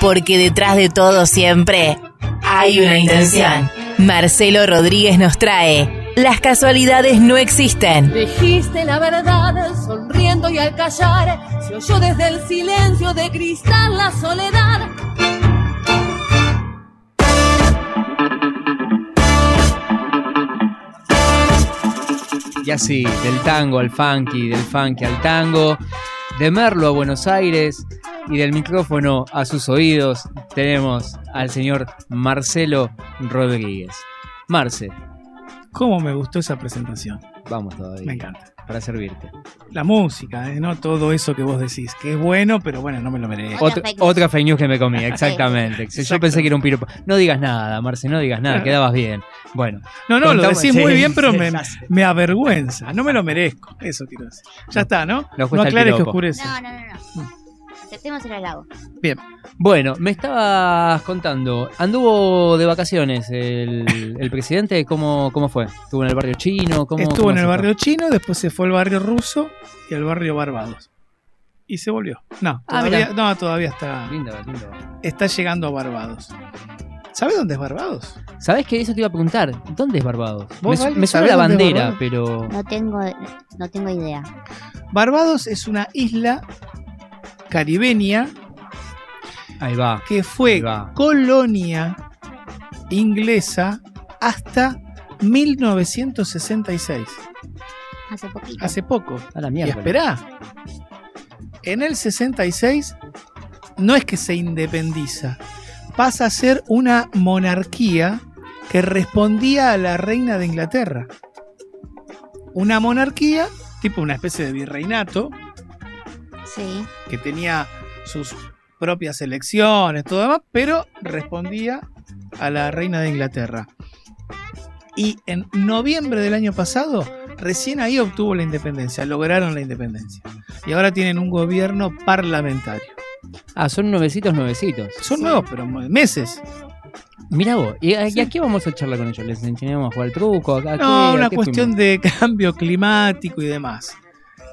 Porque detrás de todo siempre hay una intención. Marcelo Rodríguez nos trae Las casualidades no existen. Dijiste la verdad, sonriendo y al callar, se oyó desde el silencio de cristal la soledad. Y así, del tango al funky, del funky al tango, de Merlo a Buenos Aires y del micrófono a sus oídos, tenemos al señor Marcelo Rodríguez. Marce, ¿Cómo me gustó esa presentación? vamos todavía. Me encanta. Para servirte. La música, ¿eh? no todo eso que vos decís, que es bueno, pero bueno, no me lo merezco. Otra Otra, fake news. otra fake news que me comí, exactamente. Yo pensé que era un piropo. No digas nada, Marce, no digas nada, quedabas bien. Bueno, No, no, lo decís sí, muy bien, pero sí, me, me avergüenza. No me lo merezco. Eso quiero decir. Ya está, ¿no? No aclares que oscurece. No, no, no, no. Aceptemos el halago. Bueno, me estabas contando, anduvo de vacaciones el, el presidente, ¿cómo, ¿cómo fue? ¿Estuvo en el barrio chino? ¿Cómo, Estuvo cómo en el fue? barrio chino, después se fue al barrio ruso y al barrio Barbados. Y se volvió. No, Ah, todavía, no, todavía está, Lindo, lindo. está llegando a Barbados. ¿Sabes dónde es Barbados? ¿Sabés que eso te iba a preguntar? ¿Dónde es Barbados? ¿Vos, Me, su- me suena la bandera, pero... No tengo, no tengo idea. Barbados es una isla caribeña Ahí va. que fue Ahí va. colonia inglesa hasta 1966. Hace poquito. Hace poco. A la Y mierda. esperá. En el 66 no es que se independiza, pasa a ser una monarquía que respondía a la reina de Inglaterra. Una monarquía, tipo una especie de virreinato, Sí. que tenía sus propias elecciones, todo demás, pero respondía a la reina de Inglaterra. Y en noviembre del año pasado, recién ahí obtuvo la independencia, lograron la independencia. Y ahora tienen un gobierno parlamentario. Ah, son nuevecitos, nuevecitos. Son Sí. nuevos, pero meses. Mira vos, ¿y a, y Sí. a qué vamos a charlar con ellos? ¿Les enseñamos a jugar al truco? ¿A, a qué- No, a una qué cuestión fuimos? de *laughs* cambio climático y demás.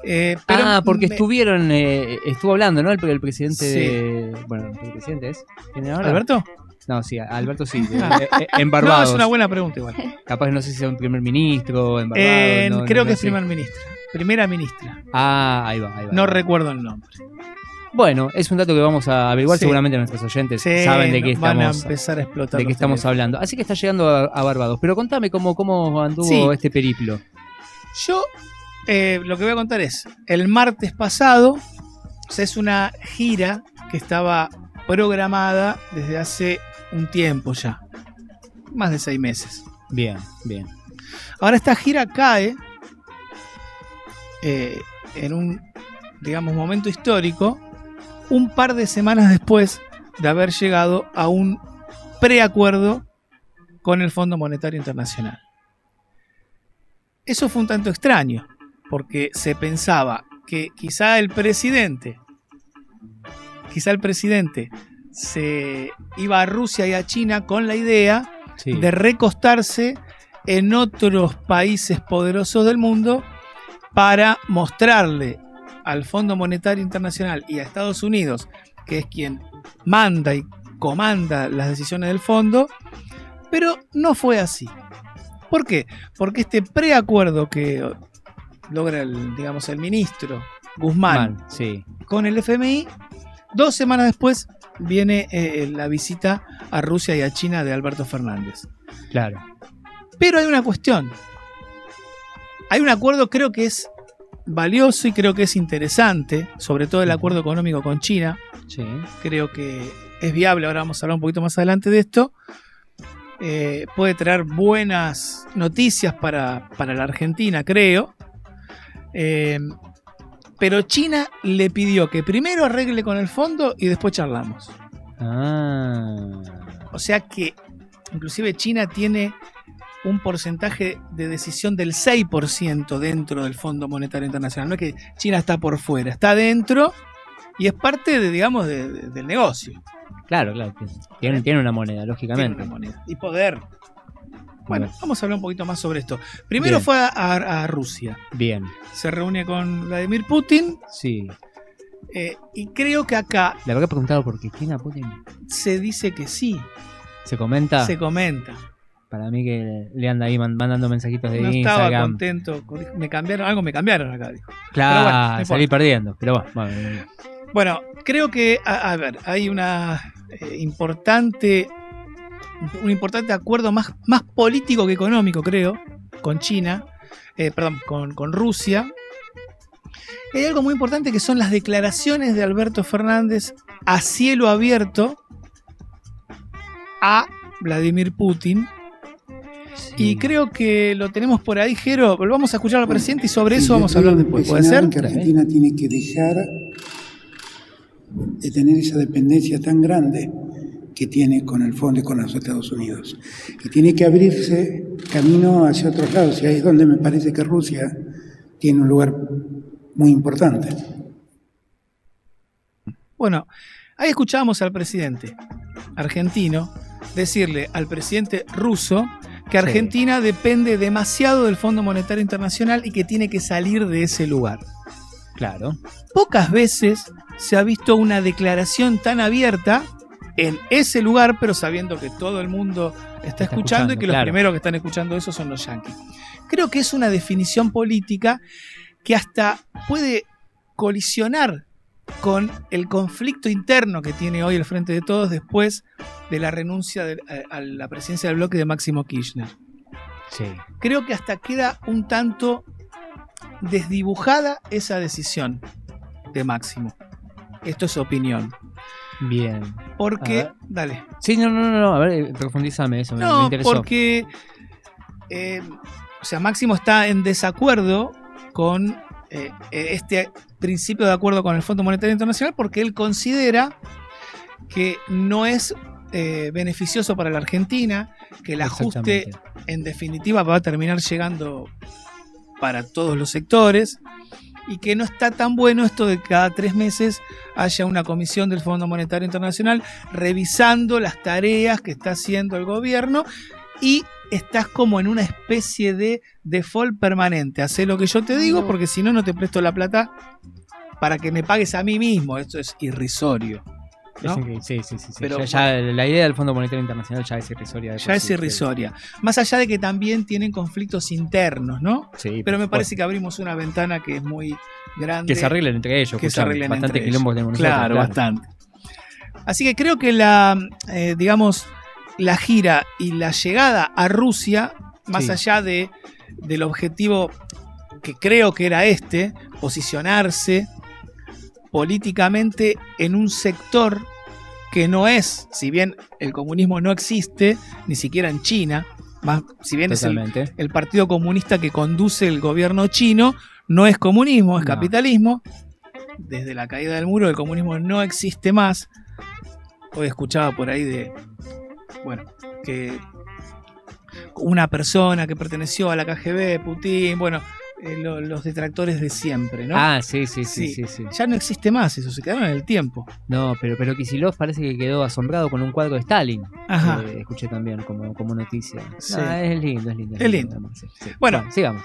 Eh, pero ah, porque me- estuvieron, eh, estuvo hablando, ¿no? El, el presidente Sí. de... Bueno, ¿el presidente es? ¿Tiene ahora? ¿Alberto? No, sí, Alberto sí. Ah. eh, eh, en No, Barbados. es una buena pregunta igual. Capaz no sé si es un primer ministro en Barbados. Eh, no, creo no, que no es sé. primer ministra. Primera ministra. Ah, ahí va, ahí va. No ahí va. recuerdo el nombre. Bueno, es un dato que vamos a averiguar. Sí. Seguramente nuestros oyentes Sí, saben de qué van a empezar a explotar. de qué estamos teléfonos. hablando. Así que está llegando a, a Barbados. Pero contame cómo, cómo anduvo Sí. este periplo. Yo eh, lo que voy a contar es, el martes pasado, o sea, es una gira que estaba programada desde hace un tiempo ya, más de seis meses. Bien, bien. Ahora esta gira cae eh, en un, digamos, momento histórico, un par de semanas después de haber llegado a un preacuerdo con el Fondo Monetario Internacional. Eso fue un tanto extraño, porque se pensaba que quizá el presidente, quizá el presidente se iba a Rusia y a China con la idea Sí. de recostarse en otros países poderosos del mundo para mostrarle al Fondo Monetario Internacional y a Estados Unidos, que es quien manda y comanda las decisiones del fondo, pero no fue así. ¿Por qué? Porque este preacuerdo que logra el, digamos, el ministro Guzmán sí. con el FMI. Dos semanas después viene eh, la visita a Rusia y a China de Alberto Fernández. Claro. Pero hay una cuestión. Hay un acuerdo creo que es valioso y creo que es interesante, sobre todo el acuerdo económico con China. Sí. Creo que es viable, ahora vamos a hablar un poquito más adelante de esto. Eh, puede traer buenas noticias para, para la Argentina, creo. Eh, pero China le pidió que primero arregle con el fondo y después charlamos. Ah. O sea que inclusive China tiene un porcentaje de decisión del 6% dentro del Fondo Monetario Internacional. No es que China está por fuera, está dentro y es parte de, digamos, de- de- del negocio. Claro, claro. Tiene, tiene una moneda, Tiene lógicamente. una moneda. Y poder. Bueno, vamos a hablar un poquito más sobre esto. Primero Bien. fue a, a- a Rusia. Bien. Se reúne con Vladimir Putin Sí. eh, y creo que acá Le habrá preguntado por qué China Putin. se dice que sí, Se comenta. se comenta. Para mí que le anda ahí man- mandando mensajitos de No estaba Instagram. contento. con- Me cambiaron, algo me cambiaron acá, dijo. Claro, Pero bueno, no salí perdiendo. Pero bueno, bueno, bueno. Bueno, creo que, a, a ver, hay una eh, importante, un importante acuerdo más, más político que económico, creo, con China, eh, perdón, con, con Rusia. Hay algo muy importante que son las declaraciones de Alberto Fernández a cielo abierto a Vladimir Putin. Y creo que lo tenemos por ahí, Jero. Volvamos a escuchar al presidente y sobre eso vamos a hablar después. ¿Puede ser? que Argentina tiene que dejar de tener esa dependencia tan grande que tiene con el fondo y con los Estados Unidos. Y tiene que abrirse camino hacia otros lados. Y ahí es donde me parece que Rusia tiene un lugar muy importante. Bueno, ahí escuchábamos al presidente argentino decirle al presidente ruso que Sí. Argentina depende demasiado del Fondo Monetario Internacional y que tiene que salir de ese lugar. Claro. Pocas veces se ha visto una declaración tan abierta en ese lugar, pero sabiendo que todo el mundo está, escuchando, y que los primeros que están escuchando eso son los yanquis. Creo que es una definición política que hasta puede colisionar con el conflicto interno que tiene hoy el Frente de Todos después de la renuncia de- a, a la presidencia del bloque de Máximo Kirchner. Sí. Creo que hasta queda un tanto desdibujada esa decisión de Máximo. Esto es opinión. Bien. Porque, dale. Sí, no, no, no, no, a ver, eh, profundízame eso, me, me No, interesó. porque, eh, o sea, Máximo está en desacuerdo con eh, este principio de acuerdo con el Fondo Monetario Internacional porque él considera que no es eh, beneficioso para la Argentina, que el ajuste en definitiva va a terminar llegando para todos los sectores y que no está tan bueno esto de que cada tres meses haya una comisión del Fondo Monetario Internacional revisando las tareas que está haciendo el gobierno y estás como en una especie de default permanente. Hacé lo que yo te digo porque si no, no te presto la plata para que me pagues a mí mismo. Esto es irrisorio. Sí, sí, sí. sí. Pero, ya, ya la idea del Fondo Monetario Internacional ya es irrisoria. de Ya es sí, irrisoria. Más allá de que también tienen conflictos internos, ¿no? Sí, Pero me parece que abrimos una ventana que es muy grande. Que se arreglen entre ellos. que se arreglen Bastante entre quilombo ellos. tenemos nosotros, Claro, bastante. Así que creo que la, eh, digamos, la gira y la llegada a Rusia, más Sí. allá de, del objetivo que creo que era este, posicionarse políticamente en un sector que no es, si bien el comunismo no existe, ni siquiera en China, más, si bien es el, Partido Comunista que conduce el gobierno chino no es comunismo, es No. capitalismo. Desde la caída del muro el comunismo no existe más. Hoy escuchaba por ahí de, bueno, que una persona que perteneció a la KGB, Putin, bueno, eh, lo- los detractores de siempre, ¿no? Ah, sí, sí, sí, Sí. sí. Ya no existe más eso, se quedaron en el tiempo. No, pero, pero Kisilov parece que quedó asombrado con un cuadro de Stalin. Ajá. Eh, escuché también como, como noticia. Sí. Ah, es lindo, es lindo. Es lindo. sí. Bueno. sigamos.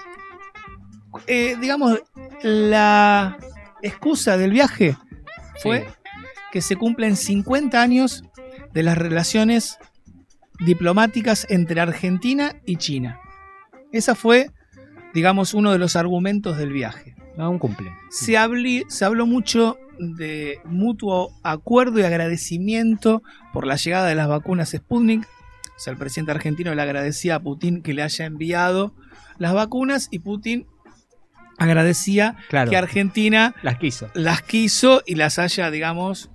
Eh, digamos, la excusa del viaje fue que se cumplen 50 años de las relaciones diplomáticas entre Argentina y China. Esa fue, digamos, uno de los argumentos del viaje. Ah, un cumple. Se, habló mucho de mutuo acuerdo y agradecimiento por la llegada de las vacunas Sputnik. O sea, el presidente argentino le agradecía a Putin que le haya enviado las vacunas y Putin agradecía Claro. que Argentina Las quiso. las quiso y las haya, digamos,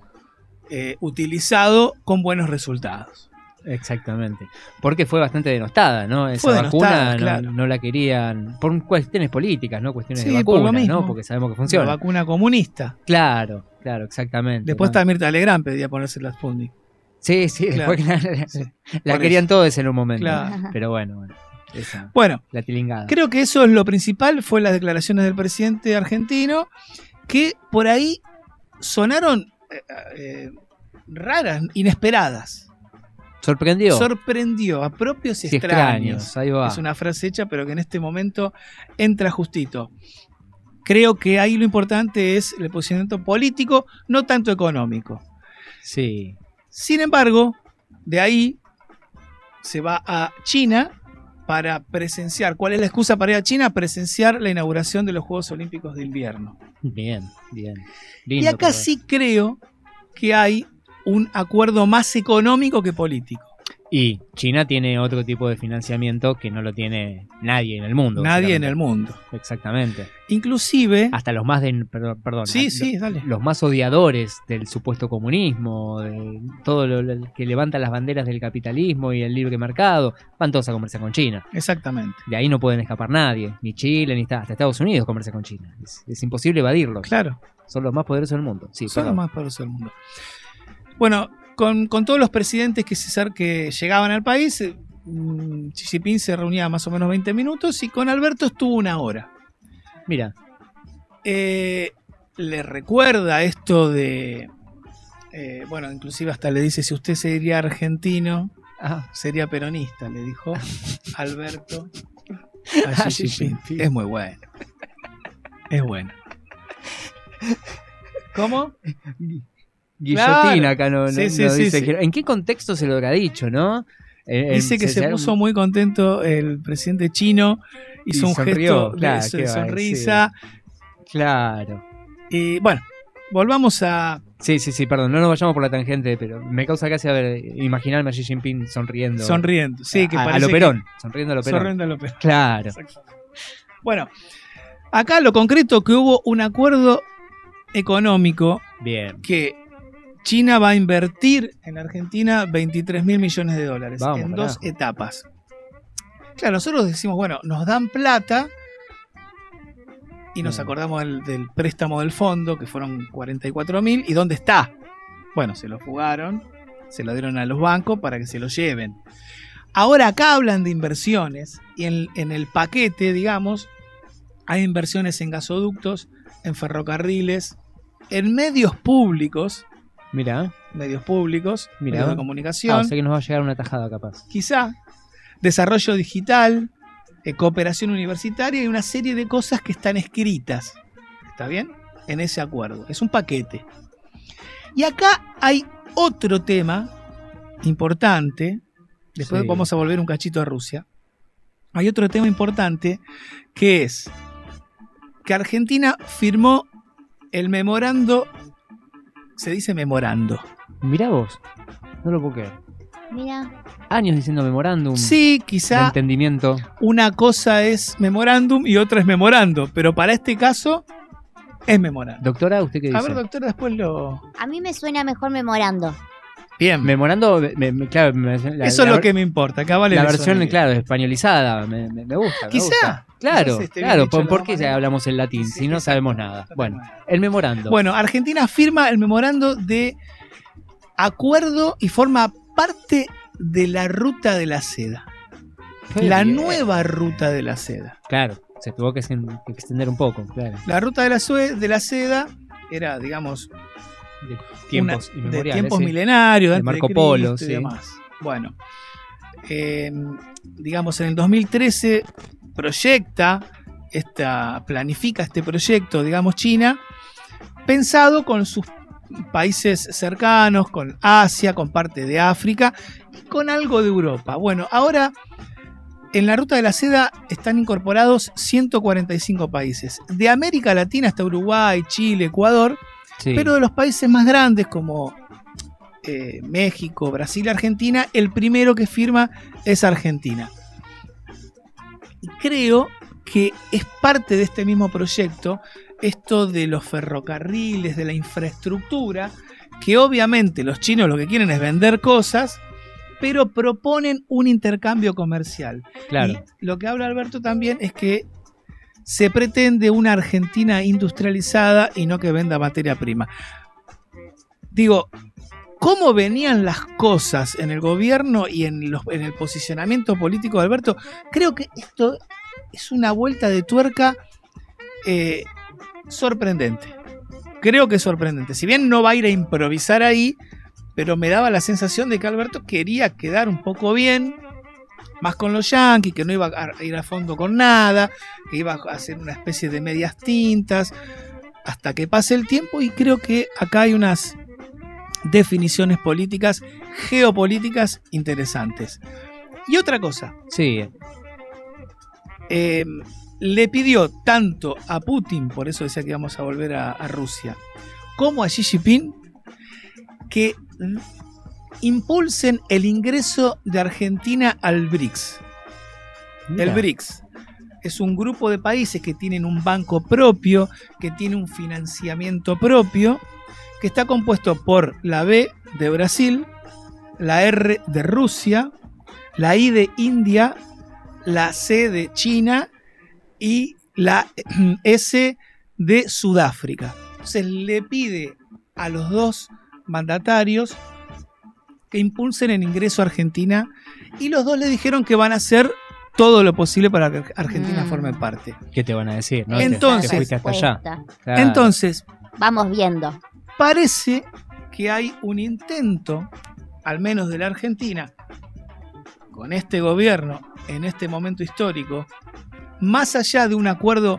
eh, utilizado con buenos resultados. Exactamente. Porque fue bastante denostada, ¿no? Esa Fue vacuna no, claro. no la querían. Por cuestiones políticas, ¿no? Cuestiones Sí, de por lo vacuna, mismo. ¿no? Porque sabemos que La funciona. vacuna comunista. Claro, claro, exactamente. Después está Mirta Legrand pedía ponerse la Sputnik. Sí, sí, Claro. después la, Sí, la querían eso. todos en un momento. Claro. Pero bueno, bueno. Esa, Bueno, la tilingada. Creo que eso es lo principal, fue las declaraciones del presidente argentino, que por ahí sonaron eh, eh, raras, inesperadas. Sorprendió. Sorprendió a propios y Sí, extraños. extraños, ahí va. Es una frase hecha, pero que en este momento entra justito. Creo que ahí lo importante es el posicionamiento político, no tanto económico. Sí. Sin embargo, de ahí se va a China para presenciar. ¿Cuál es la excusa para ir a China? Presenciar la inauguración de los Juegos Olímpicos de Invierno. Bien, bien. y acá sí creo que hay un acuerdo más económico que político. Y China tiene otro tipo de financiamiento que no lo tiene nadie en el mundo. Nadie en el mundo. Exactamente. Inclusive, Hasta los más de, perdón, perdón, Sí, sí, dale. los más odiadores del supuesto comunismo, de todo lo, lo que levanta las banderas del capitalismo y el libre mercado, van todos a comerse con China. exactamente. De ahí no pueden escapar nadie, ni Chile, ni hasta Estados Unidos comerse con China. Es, es imposible evadirlos. Claro, Son los más poderosos del mundo. Sí, son los más poderosos del mundo. Bueno, con, con todos los presidentes que, se, que llegaban al país, eh, mm, Xi Jinping se reunía más o menos 20 minutos y con Alberto estuvo una hora. Mira, Eh, le recuerda esto de. eh, bueno, inclusive hasta le dice: si usted sería argentino, ah, sería peronista, le dijo *laughs* Alberto a A Xi. Jinping. Es muy bueno. Es bueno. *laughs* ¿Cómo? Guillotina Claro. acá no, no- Sí, sí, no sí, dice que- ¿En qué contexto se lo habrá dicho, no? Eh, Dice que se, puso muy contento el presidente chino, hizo Y un sonrió, gesto claro, de, ¿qué de va a sonrisa. Claro. Y bueno, volvamos a. Sí, sí, sí, perdón, no nos vayamos por la tangente, pero me causa gracia ver, imaginarme a Xi Jinping sonriendo. Sonriendo. Sí, que a, a parece lo que- Perón, sonriendo a lo Perón. Sonriendo a lo Perón. Claro. Bueno, acá lo concreto que hubo un acuerdo económico Bien. que China va a invertir en Argentina 23 mil millones de dólares Vamos, en carajo. dos etapas. Claro, nosotros decimos, bueno, nos dan plata y nos Mm. acordamos del, del préstamo del fondo, que fueron 44 mil, ¿y dónde está? Bueno, se lo fugaron, se lo dieron a los bancos para que se lo lleven. Ahora acá hablan de inversiones y en, en el paquete, digamos, hay inversiones en gasoductos, en ferrocarriles, en medios públicos, Mira, medios públicos, Mirá. medios de ah, comunicación, o sea que nos va a llegar una tajada capaz. quizá, desarrollo digital, eh, cooperación universitaria y una serie de cosas que están escritas, ¿está bien? En ese acuerdo. Es un paquete. Y acá hay otro tema importante, después Sí. vamos a volver un cachito a Rusia. Hay otro tema importante que es que Argentina firmó el memorando, se dice memorando. Mirá vos, no lo puedo creer. Mira, Años diciendo memorándum. Sí, de quizá entendimiento. una cosa es memorándum y otra es memorando, pero para este caso es memorando. Doctora, ¿usted qué dice? A ver, doctor, después lo... a mí me suena mejor memorando. Bien. Memorando, me- me- claro, me- la- Eso es lo que me importa, acá vale la versión, claro, españolizada, me, me- me gusta. me Quizá, gusta. Claro, claro, ¿por, qué manera. hablamos en latín Sí, si no sabemos nada? Bueno, el memorando. Bueno, Argentina firma el memorando de acuerdo y forma parte de la ruta de la seda. Qué La bien. nueva ruta de la seda. Claro, se tuvo que ex- que extender un poco, claro. La ruta de la, de la seda era, digamos, De tiempos una- de inmemoriales. tiempos sí. milenarios, De antes Marco Polo, y sí. demás. Bueno, eh, digamos en el 2013 proyecta esta, planifica este proyecto, digamos China, pensado con sus países cercanos, con Asia, con parte de África y con algo de Europa. Bueno, ahora en la ruta de la seda están incorporados 145 países. De América Latina hasta Uruguay, Chile, Ecuador, Sí. pero de los países más grandes como eh, México, Brasil, Argentina, el primero que firma es Argentina. Y creo que es parte de este mismo proyecto esto de los ferrocarriles, de la infraestructura, que obviamente los chinos lo que quieren es vender cosas, pero proponen un intercambio comercial. claro. Y lo que habla Alberto también es que se pretende una Argentina industrializada y no que venda materia prima. Digo, ¿cómo venían las cosas en el gobierno y en, el posicionamiento político de Alberto? Creo que esto es una vuelta de tuerca eh, sorprendente. Creo que es sorprendente. Si bien no va a ir a improvisar ahí, pero me daba la sensación de que Alberto quería quedar un poco bien, más con los Yankees, que no iba a ir a fondo con nada, que iba a hacer una especie de medias tintas, hasta que pase el tiempo y creo que acá hay unas definiciones políticas, geopolíticas interesantes. Y otra cosa, Sí, eh, le pidió tanto a Putin, por eso decía que íbamos a volver a, a Rusia, como a Xi Jinping, que impulsen el ingreso de Argentina al BRICS. El BRICS es un grupo de países que tienen un banco propio, que tiene un financiamiento propio, que está compuesto por la B de Brasil, la R de Rusia, la I de India, la C de China y la *clears throat* S de Sudáfrica. Entonces le pide a los dos mandatarios que impulsen el ingreso a Argentina y los dos le dijeron que van a hacer todo lo posible para que Argentina Mm. forme parte. ¿Qué te van a decir? Entonces- te fuiste hasta allá. Claro. Entonces, Vamos viendo. Parece que hay un intento, al menos de la Argentina, con este gobierno en este momento histórico, más allá de un acuerdo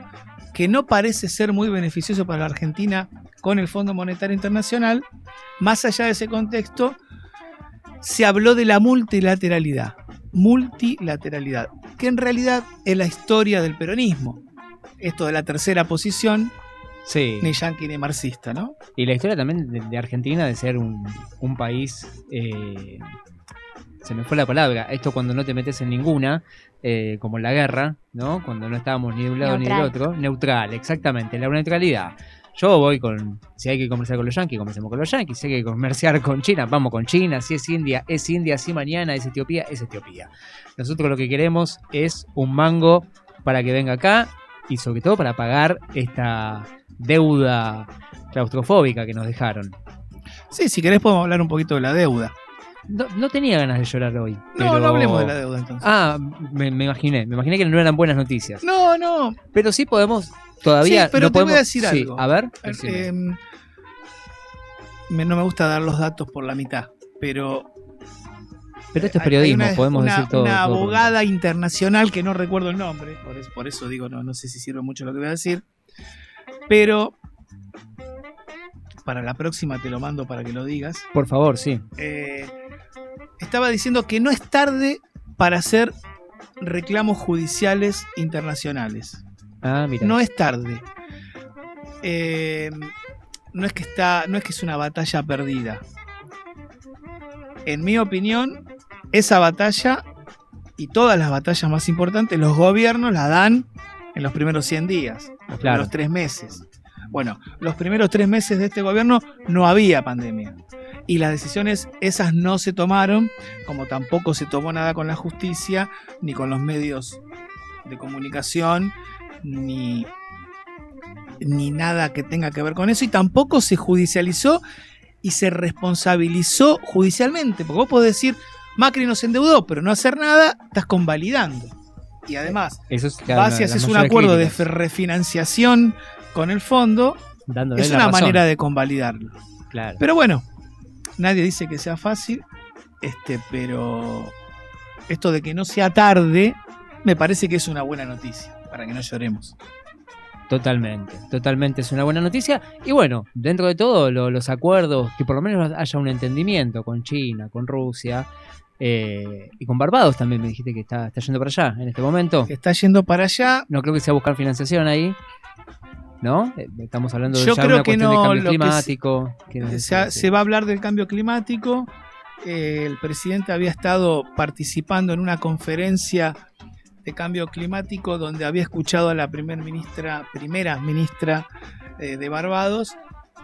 que no parece ser muy beneficioso para la Argentina con el Fondo Monetario Internacional, más allá de ese contexto, se habló de la multilateralidad. Multilateralidad, que en realidad es la historia del peronismo. Esto de la tercera posición, Sí. ni yanqui ni marxista, ¿no? Y la historia también de, de Argentina de ser un, un país. eh, se me fue la palabra. Esto cuando no te metes en ninguna, eh, como en la guerra, ¿no? Cuando no estábamos ni de un lado ni del otro. Neutral, exactamente. La neutralidad. Yo voy con. Si hay que comerciar con los yanquis, comencemos con los yanquis. Si hay que comerciar con China, vamos con China. Si es India, es India. Si mañana es Etiopía, es Etiopía. Nosotros lo que queremos es un mango para que venga acá y sobre todo para pagar esta deuda claustrofóbica que nos dejaron. Sí, si querés podemos hablar un poquito de la deuda. No, no tenía ganas de llorar hoy. No, pero- no hablemos de la deuda entonces. Ah, me, me imaginé. Me imaginé que no eran buenas noticias. No, no. Pero sí podemos. Todavía. Sí, pero no te voy a decir sí, algo. A ver. Eh, em, me- no me gusta dar los datos por la mitad, pero pero esto es periodismo, una, podemos una- decir todo. Una todo. abogada internacional que no recuerdo el nombre, por eso, por eso digo, no, no sé si sirve mucho lo que voy a decir, pero para la próxima te lo mando para que lo digas. Por favor, sí. eh, estaba diciendo que no es tarde para hacer reclamos judiciales internacionales. Ah, mira. No es tarde. Eh, no es que está, no es que es una batalla perdida. En mi opinión, esa batalla y todas las batallas más importantes, los gobiernos la dan en los primeros 100 días, los Claro. primeros tres meses. Bueno, los primeros tres meses de este gobierno no había pandemia. Y las decisiones esas no se tomaron, como tampoco se tomó nada con la justicia, ni con los medios de comunicación, ni, ni nada que tenga que ver con eso, y tampoco se judicializó y se responsabilizó judicialmente, porque vos podés decir, Macri nos endeudó, pero no hacer nada, estás convalidando. Y además, Eso es vas y haces un acuerdo de refinanciación con el fondo, dándole es una razón. manera de convalidarlo. Claro. Pero bueno, nadie dice que sea fácil, este, pero esto de que no sea tarde, me parece que es una buena noticia, para que no lloremos. Totalmente, totalmente es una buena noticia. Y bueno, dentro de todo, lo- los acuerdos, que por lo menos haya un entendimiento con China, con Rusia eh, y con Barbados también me dijiste que está, está yendo para allá en este momento. Está yendo para allá, No creo que sea buscar financiación ahí. ¿No? Eh, Estamos hablando de Yo ya creo una que cuestión no, de cambio climático. que- se, va a hablar del cambio climático. Eh, el presidente había estado participando en una conferencia de cambio climático donde había escuchado a la primer ministra, primera ministra eh, de Barbados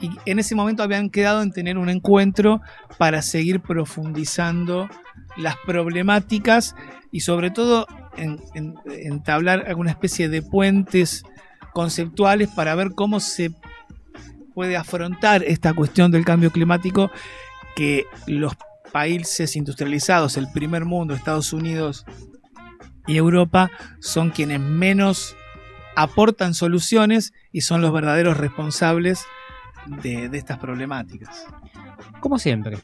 y en ese momento habían quedado en tener un encuentro para seguir profundizando las problemáticas y sobre todo en- en- entablar alguna especie de puentes conceptuales para ver cómo se puede afrontar esta cuestión del cambio climático que los países industrializados, el primer mundo, Estados Unidos y Europa, son quienes menos aportan soluciones y son los verdaderos responsables de estas problemáticas. Como siempre,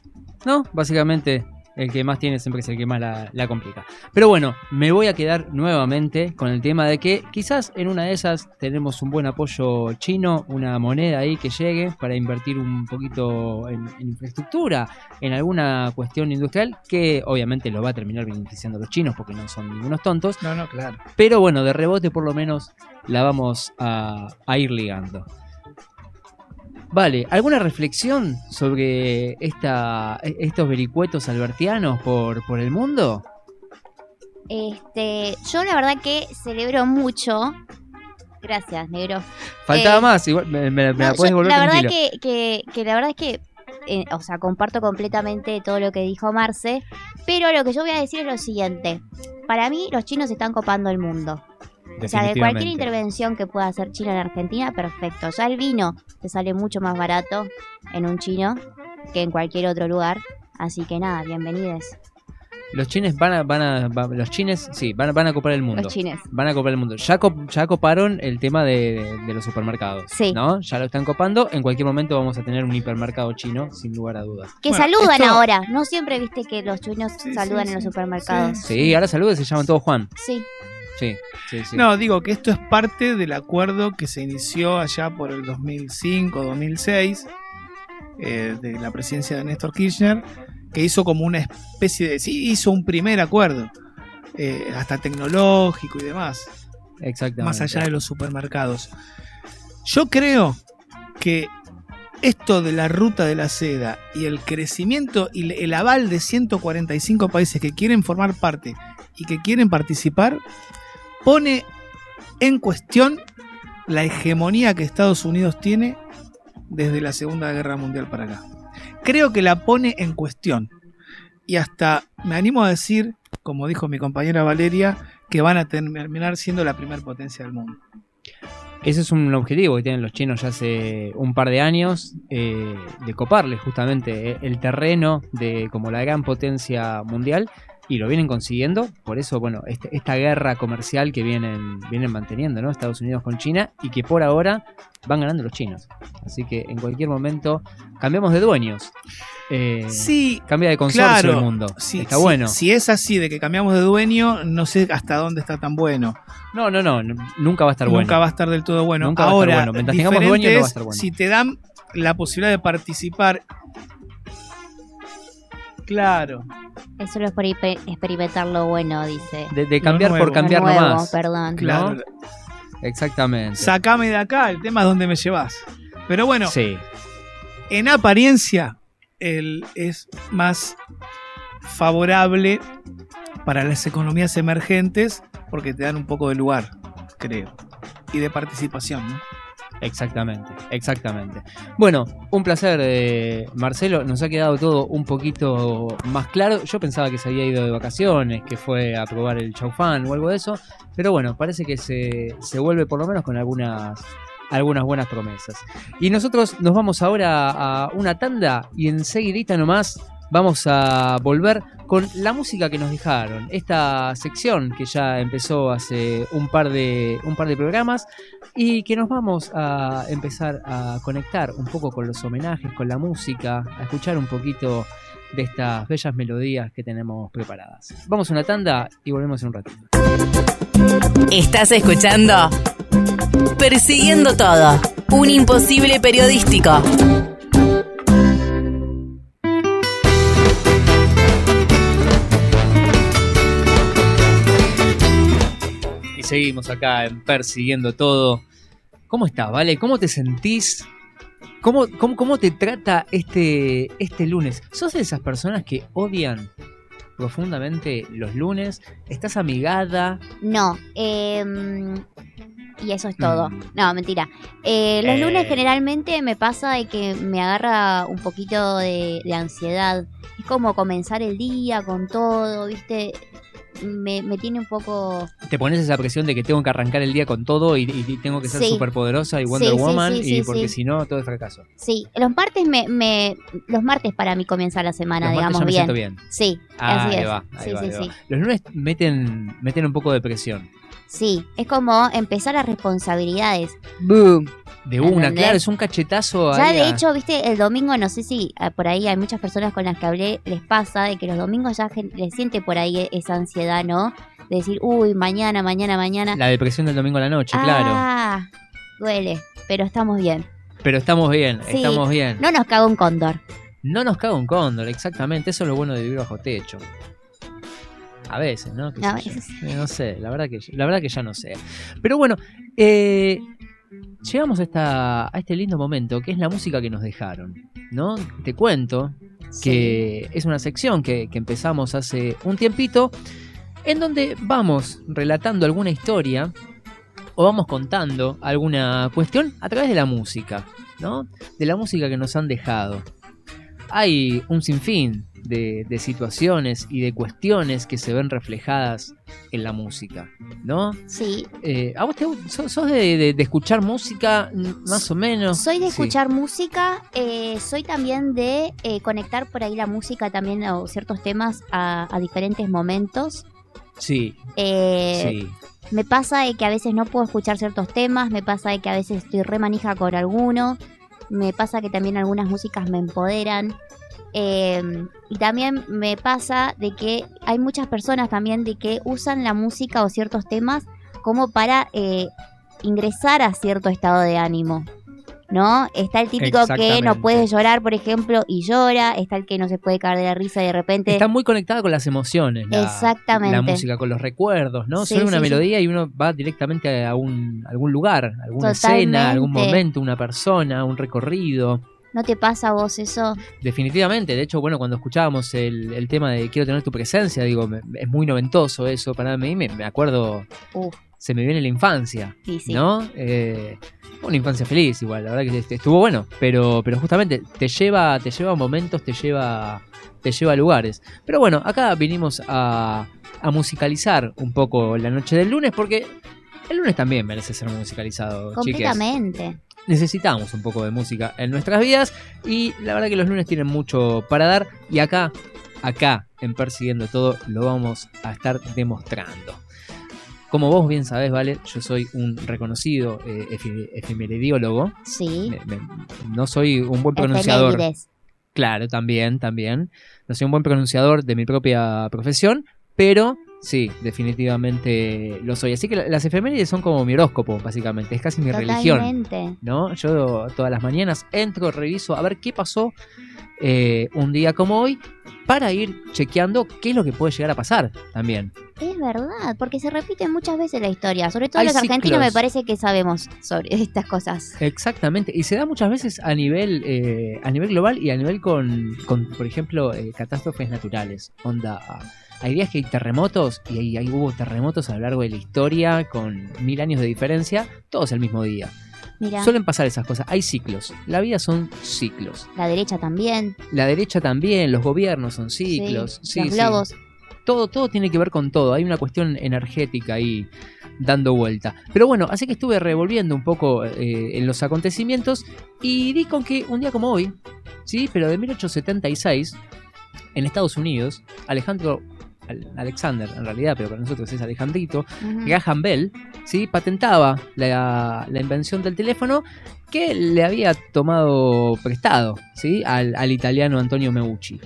¿no? Básicamente, el que más tiene siempre es el que más la, la complica. Pero bueno, me voy a quedar nuevamente con el tema de que quizás en una de esas tenemos un buen apoyo chino, una moneda ahí que llegue para invertir un poquito en, en infraestructura, en alguna cuestión industrial que obviamente lo va a terminar beneficiando a los chinos porque no son ningunos tontos. No, no, claro. Pero bueno, de rebote por lo menos la vamos a, a ir ligando. Vale, ¿alguna reflexión sobre esta, estos vericuetos albertianos por, por el mundo? Este, yo la verdad que celebro mucho. Gracias, negro. Faltaba Eh, más, igual me, me- me la puedes yo- volver la verdad que, que, que la verdad es que, eh, o sea, comparto completamente todo lo que dijo Marce, pero lo que yo voy a decir es lo siguiente. Para mí, los chinos están copando el mundo. O sea, de cualquier intervención que pueda hacer China en Argentina, perfecto. Ya el vino te sale mucho más barato en un chino que en cualquier otro lugar. Así que nada, bienvenidos. Los chines van a, van a, va- los chines, sí, van, a- van a copar el mundo. Los chines. Van a copar el mundo. Ya, cop- ya coparon el tema de, de los supermercados. Sí. ¿No? Ya lo están copando. En cualquier momento vamos a tener un hipermercado chino, sin lugar a dudas. Que Bueno, saludan esto- ahora. No siempre viste que los chinos Sí, saludan sí, en los sí, supermercados. Sí, ahora saludos, se llaman todos Juan. Sí. Sí, sí, sí. No, digo que esto es parte del acuerdo que se inició allá por el 2005-2006 eh, de la presidencia de Néstor Kirchner, que hizo como una especie de... Sí, hizo un primer acuerdo, eh, hasta tecnológico y demás, Exactamente. más allá de los supermercados. Yo creo que esto de la ruta de la seda y el crecimiento y el aval de 145 países que quieren formar parte y que quieren participar pone en cuestión la hegemonía que Estados Unidos tiene desde la Segunda Guerra Mundial para acá. Creo que la pone en cuestión. Y hasta me animo a decir, como dijo mi compañera Valeria, que van a terminar siendo la primera potencia del mundo. Ese es un objetivo que tienen los chinos ya hace un par de años, eh, de coparles justamente eh, el terreno de como la gran potencia mundial y lo vienen consiguiendo. Por eso, bueno, este- esta guerra comercial que vienen, vienen manteniendo, ¿no? Estados Unidos con China y que por ahora van ganando los chinos. Así que en cualquier momento cambiamos de dueños. Eh, Sí, cambia de consorcio claro. el mundo. si, Está bueno. si es así de que cambiamos de dueño, no sé hasta dónde está tan bueno. No, no, no, nunca va a estar bueno. Nunca va a estar del todo bueno. Nunca va a estar Ahora, bueno. Mientras tengamos dueño, no va a es estar bueno. Si te dan la posibilidad de participar. Claro. Eso es por hiper- experimentar lo bueno, dice. De, de cambiar por cambiar Lo nuevo, nomás. perdón. Claro. ¿No? Exactamente. Sacame de acá, el tema es dónde me llevas. Pero bueno, Sí, en apariencia, el, es más favorable para las economías emergentes porque te dan un poco de lugar, creo. Y de participación, ¿no? Exactamente, exactamente. Bueno, un placer, eh, Marcelo. Nos ha quedado todo un poquito más claro. Yo pensaba que se había ido de vacaciones, que fue a probar el chaufán o algo de eso. Pero bueno, parece que se, se vuelve por lo menos con algunas, algunas buenas promesas. Y nosotros nos vamos ahora a una tanda y enseguidita nomás vamos a volver con la música que nos dejaron. Esta sección que ya empezó hace un par de, un par de programas y que nos vamos a empezar a conectar un poco con los homenajes, con la música, a escuchar un poquito de estas bellas melodías que tenemos preparadas. Vamos a una tanda y volvemos en un ratito. Estás escuchando Persiguiendo Todo, un imposible periodístico. Seguimos acá en Persiguiendo Todo. ¿Cómo estás, Vale? ¿Cómo te sentís? ¿Cómo, cómo, cómo te trata este, este lunes? ¿Sos de esas personas que odian profundamente los lunes? ¿Estás amigada? No, em, y eso es todo. Mm. No, mentira. Eh, los Eh. lunes generalmente me pasa de que me agarra un poquito de, de ansiedad. Es como comenzar el día con todo, ¿viste? Me, me tiene un poco... ¿Te pones esa presión de que tengo que arrancar el día con todo y, y tengo que ser Sí. súper poderosa y Wonder Sí, Woman? sí, y porque si no, todo es fracaso. Sí, los martes me, me los martes para mí comienza la semana, Los digamos me bien. siento bien. Sí, Ah, así es. va, ahí sí, va, sí, ahí va. sí. Los lunes meten, meten un poco de presión. Sí, es como empezar a responsabilidades. De una, ¿Entendés? claro, es un cachetazo Ya de a- hecho, viste, el domingo, no sé si ah, por ahí hay muchas personas con las que hablé, les pasa de que los domingos ya les siente por ahí e- esa ansiedad, ¿no? De decir, uy, mañana, mañana, mañana. La depresión del domingo a la noche, claro. Ah, duele, pero estamos bien. Pero estamos bien, Sí. estamos bien. No nos caga un cóndor. No nos caga un cóndor, exactamente. Eso es lo bueno de vivir bajo techo. A veces, ¿no? ¿Qué A yo? veces. Eh, No sé, la verdad, que, la verdad que ya no sé. Pero bueno, eh, llegamos a, esta, a este lindo momento que es la música que nos dejaron, ¿no? Te cuento que es una sección que, que empezamos hace un tiempito en donde vamos relatando alguna historia o vamos contando alguna cuestión a través de la música, ¿no? De la música que nos han dejado. Hay un sinfín de, de situaciones y de cuestiones que se ven reflejadas en la música, ¿no? Sí. Eh, ¿A vos te, sos, sos de, de- de escuchar música más o menos? Soy de Sí. escuchar música, eh, soy también de eh, conectar por ahí la música también o ciertos temas a, a diferentes momentos. Sí, Eh, sí. Me pasa de que a veces no puedo escuchar ciertos temas, me pasa de que a veces estoy re manija con alguno, me pasa que también algunas músicas me empoderan. Eh, y también me pasa de que hay muchas personas también de que usan la música o ciertos temas como para eh, ingresar a cierto estado de ánimo. ¿No? Está el típico que no puede llorar, por ejemplo, y llora. Está el que no se puede caer de la risa y de repente. Está muy conectada con las emociones. La, Exactamente. La música con los recuerdos, ¿no? Sí, Suena una sí, sí. melodía y uno va directamente a un, algún lugar, alguna Totalmente. escena, algún momento, una persona, un recorrido. ¿No te pasa a vos eso? Definitivamente, de hecho, bueno, cuando escuchábamos el, el tema de Quiero tener tu presencia, digo, me- es muy noventoso eso para mí, me, me acuerdo, Uf, se me viene la infancia, sí, sí. ¿no? Eh, una infancia feliz igual, la verdad que est- estuvo bueno, pero, pero justamente te lleva, te lleva a momentos, te lleva, te lleva a lugares. Pero bueno, acá vinimos a, a musicalizar un poco la noche del lunes, porque el lunes también merece ser musicalizado, chiques Completamente. Necesitamos un poco de música en nuestras vidas y la verdad que los lunes tienen mucho para dar y acá, acá en Persiguiendo Todo lo vamos a estar demostrando. Como vos bien sabés, Vale, yo soy un reconocido eh, efemerediólogo. Sí. Me- me- no soy un buen pronunciador. Efemérides. Claro, también, también. No soy un buen pronunciador de mi propia profesión, pero sí, definitivamente lo soy. Así que la- las efemérides son como mi horóscopo, básicamente. Es casi mi religión. Totalmente. ¿no? Yo todas las mañanas entro, reviso a ver qué pasó eh, un día como hoy para ir chequeando qué es lo que puede llegar a pasar también. Es verdad, porque se repite muchas veces la historia. Sobre todo Hay los argentinos ciclos. me parece que sabemos sobre estas cosas. Exactamente, y se da muchas veces a nivel eh, a nivel global y a nivel con, con, por ejemplo, eh, catástrofes naturales. Onda, hay días que hay terremotos y ahí, ahí hubo terremotos a lo largo de la historia con mil años de diferencia, todos el mismo día. Mira, Suelen pasar esas cosas, hay ciclos, la vida son ciclos. la derecha también. La derecha también, los gobiernos son ciclos. sí, sí, los sí. globos. Todo, todo tiene que ver con todo. Hay una cuestión energética ahí dando vuelta. Pero bueno, así que estuve revolviendo un poco eh, en los acontecimientos y di con que un día como hoy, sí, pero de 1876, en Estados Unidos, Alejandro Al- Alexander, en realidad, pero para nosotros es Alejandrito, Ujú. Graham Bell, ¿sí? patentaba la, la invención del teléfono que le había tomado prestado ¿sí? al, al italiano Antonio Meucci.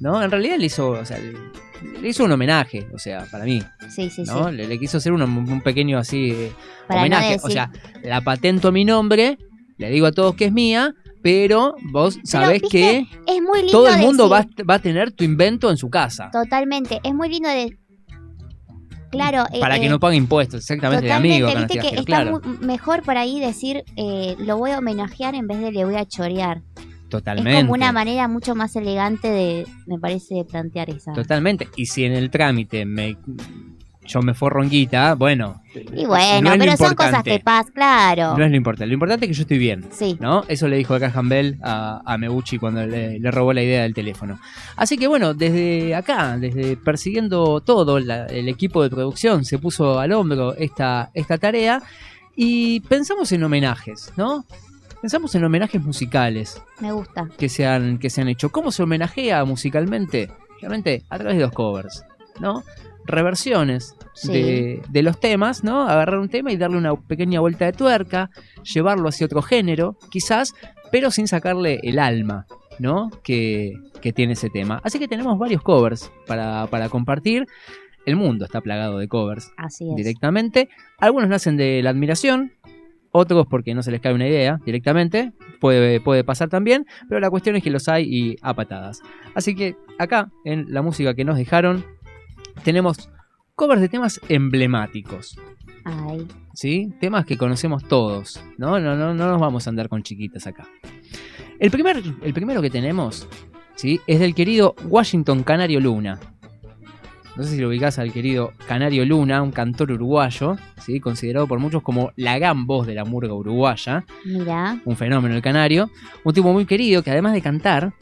¿no? En realidad le hizo, o sea, le, hizo un homenaje, o sea, para mí. Sí, sí, ¿no? sí. Le, le quiso hacer un, un pequeño así eh, no homenaje. decir- O sea, la patento a mi nombre, le digo a todos que es mía, pero vos sabés que Es muy lindo todo el mundo va, decir- va a tener tu invento en su casa. Totalmente. Es muy lindo de. Claro. eh, Para que eh, no pague impuestos, exactamente, de amigo. viste que está claro. mejor por ahí decir eh, lo voy a homenajear en vez de le voy a chorear. Totalmente. Es como una manera mucho más elegante de, me parece, de plantear esa. Totalmente. Y si en el trámite me yo me forro en guita, bueno. Y bueno, no pero son cosas que pasan, claro. No es lo importante. Lo importante es que yo estoy bien. Sí. ¿No? Eso le dijo Graham Bell a, a Meucci cuando le, le robó la idea del teléfono. Así que bueno, desde acá, desde persiguiendo todo, la- el equipo de producción se puso al hombro esta, esta tarea y pensamos en homenajes, ¿no? Pensamos en homenajes musicales Me gusta. que se han, que se han hecho. ¿Cómo se homenajea musicalmente? Realmente a través de los covers, ¿no? Reversiones Sí. de, de los temas, ¿no? Agarrar un tema y darle una pequeña vuelta de tuerca, llevarlo hacia otro género, quizás, pero sin sacarle el alma, ¿no? Que, que tiene ese tema. Así que tenemos varios covers para, para compartir. El mundo está plagado de covers Así es. directamente. Algunos nacen de la admiración, otros porque no se les cae una idea directamente. Puede, puede pasar también, pero la cuestión es que los hay y a patadas. Así que acá, en la música que nos dejaron, tenemos covers de temas emblemáticos. Ay, ¿sí? Temas que conocemos todos, ¿no? No, no, no nos vamos a andar con chiquitas acá. El, primer, el primero que tenemos, ¿sí? Es del querido Washington Canario Luna. No sé si lo ubicás al querido Canario Luna, un cantor uruguayo, ¿sí? considerado por muchos como la gran voz de la murga uruguaya, mira. un fenómeno el canario, un tipo muy querido que además de cantar,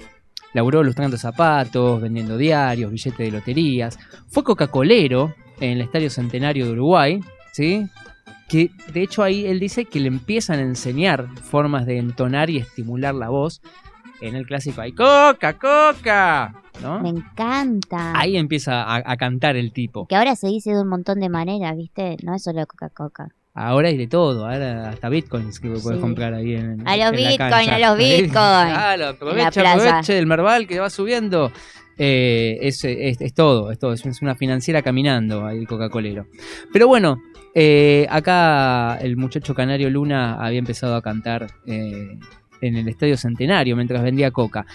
laburó lustrando zapatos, vendiendo diarios, billetes de loterías, fue coca-colero en el Estadio Centenario de Uruguay, ¿sí? que de hecho ahí él dice que le empiezan a enseñar formas de entonar y estimular la voz en el clásico hay coca, coca, ¿no? Me encanta. Ahí empieza a, a cantar el tipo. Que ahora se dice de un montón de maneras, ¿viste? No es solo Coca-Cola. Ahora hay de todo, ahora hasta bitcoins que puedes Sí. comprar ahí en A los en la bitcoin, cancha. a los *laughs* bitcoin. Claro, la aproveche, el Merval que va subiendo. Eh, es, es- es todo, es todo, es una financiera caminando ahí el Coca-Colero. Pero bueno, eh, acá el muchacho Canario Luna había empezado a cantar eh, en el Estadio Centenario mientras vendía coca.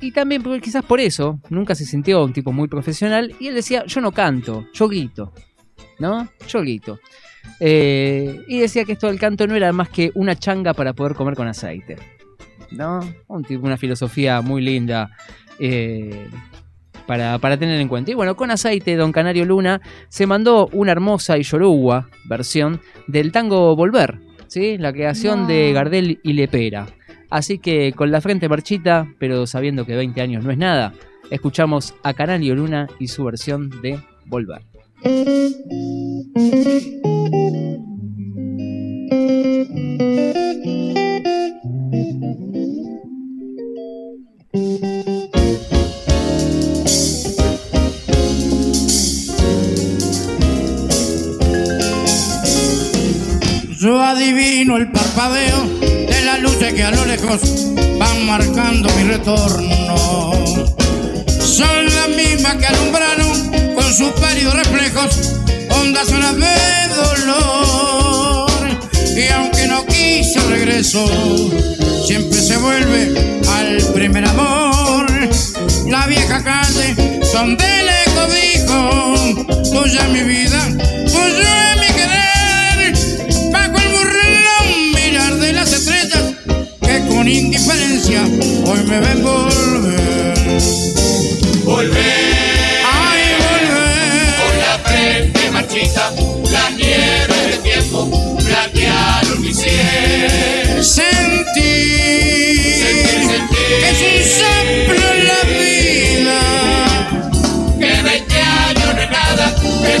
Y también quizás por eso nunca se sintió un tipo muy profesional y él decía, yo no canto, yo grito, ¿no? Yo grito. Eh, y decía que esto del canto no era más que una changa para poder comer con aceite. ¿No? Un tipo, una filosofía muy linda eh, para, para tener en cuenta. Y bueno, con aceite, Don Canario Luna se mandó una hermosa y yoruba versión del tango Volver, ¿sí? La creación de. Gardel y Lepera. Así que con la frente marchita, pero sabiendo que 20 años no es nada, escuchamos a Canario Luna y su versión de Volver. *laughs* van marcando mi retorno. Son las mismas que alumbraron con sus pálidos reflejos ondas sonas de dolor. Y aunque no quise regreso, siempre se vuelve al primer amor. La vieja calle donde le cobijo, tuya mi vida, tuyo indiferencia hoy me ven volver. Volver Ay, volver. con la frente marchita, la nieve del tiempo platearon mi cielo. Sentir Sentir, sentir. que es un soplo en la vida. Que 20 años es nada, que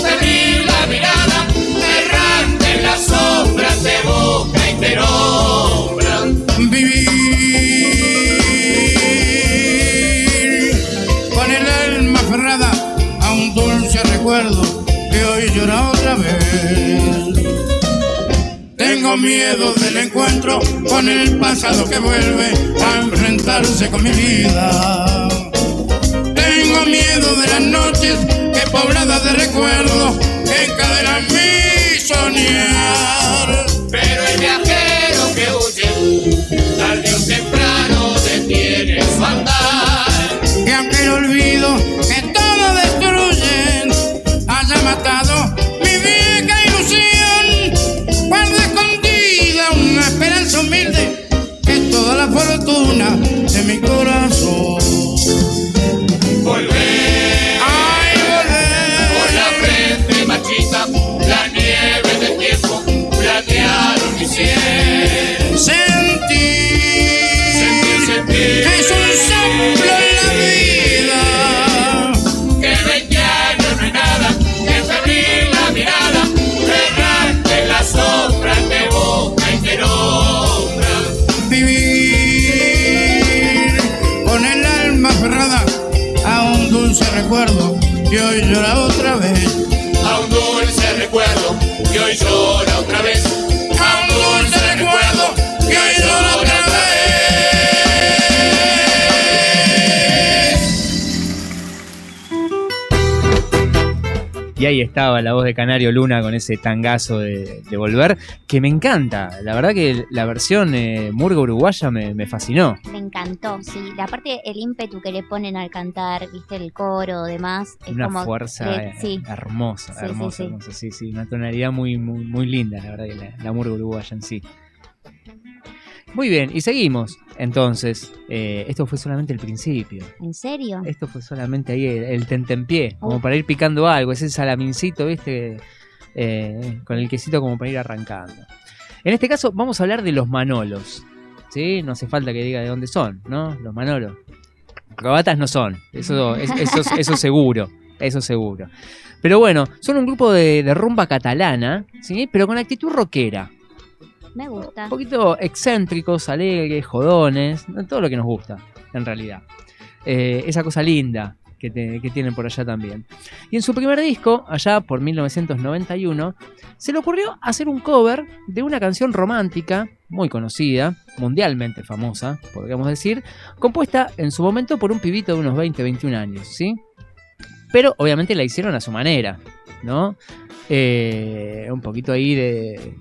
Tengo miedo del encuentro con el pasado que vuelve a enfrentarse con mi vida. Tengo miedo de las noches que pobladas de recuerdos encadenan mi soñar. Pero el viajero recuerdo que hoy ahí estaba la voz de Canario Luna con ese tangazo de, de volver, que me encanta. La verdad que la versión eh, murga uruguaya me, me fascinó. Me encantó, sí. La parte, el ímpetu que le ponen al cantar, viste, el coro, demás. Es Una como fuerza eh, sí. hermosa, Sí, sí, hermosa, sí. hermosa. Sí, sí, una tonalidad muy, muy, muy linda, la verdad, que la, la murga uruguaya en sí. Muy bien, y seguimos. Entonces, eh, esto fue solamente el principio. ¿En serio? Esto fue solamente ahí el, el tentempié, como Oh. para ir picando algo, ese salamincito, ¿viste? Eh, con el quesito como para ir arrancando. En este caso vamos a hablar de los manolos. ¿Sí? No hace falta que diga de dónde son, ¿no? Los manolos. Robatas no son, eso, es- eso, eso seguro, eso seguro. Pero bueno, son un grupo de, de rumba catalana, ¿sí? Pero con actitud rockera. Me gusta. Un poquito excéntricos, alegres, jodones, todo lo que nos gusta, en realidad. Eh, esa cosa linda que, que tienen por allá también. Y en su primer disco, allá por 1991, se le ocurrió hacer un cover de una canción romántica muy conocida, mundialmente famosa, podríamos decir, compuesta en su momento por un pibito de unos 20-21 años, ¿sí? Pero obviamente la hicieron a su manera, ¿no? Eh, un poquito ahí de,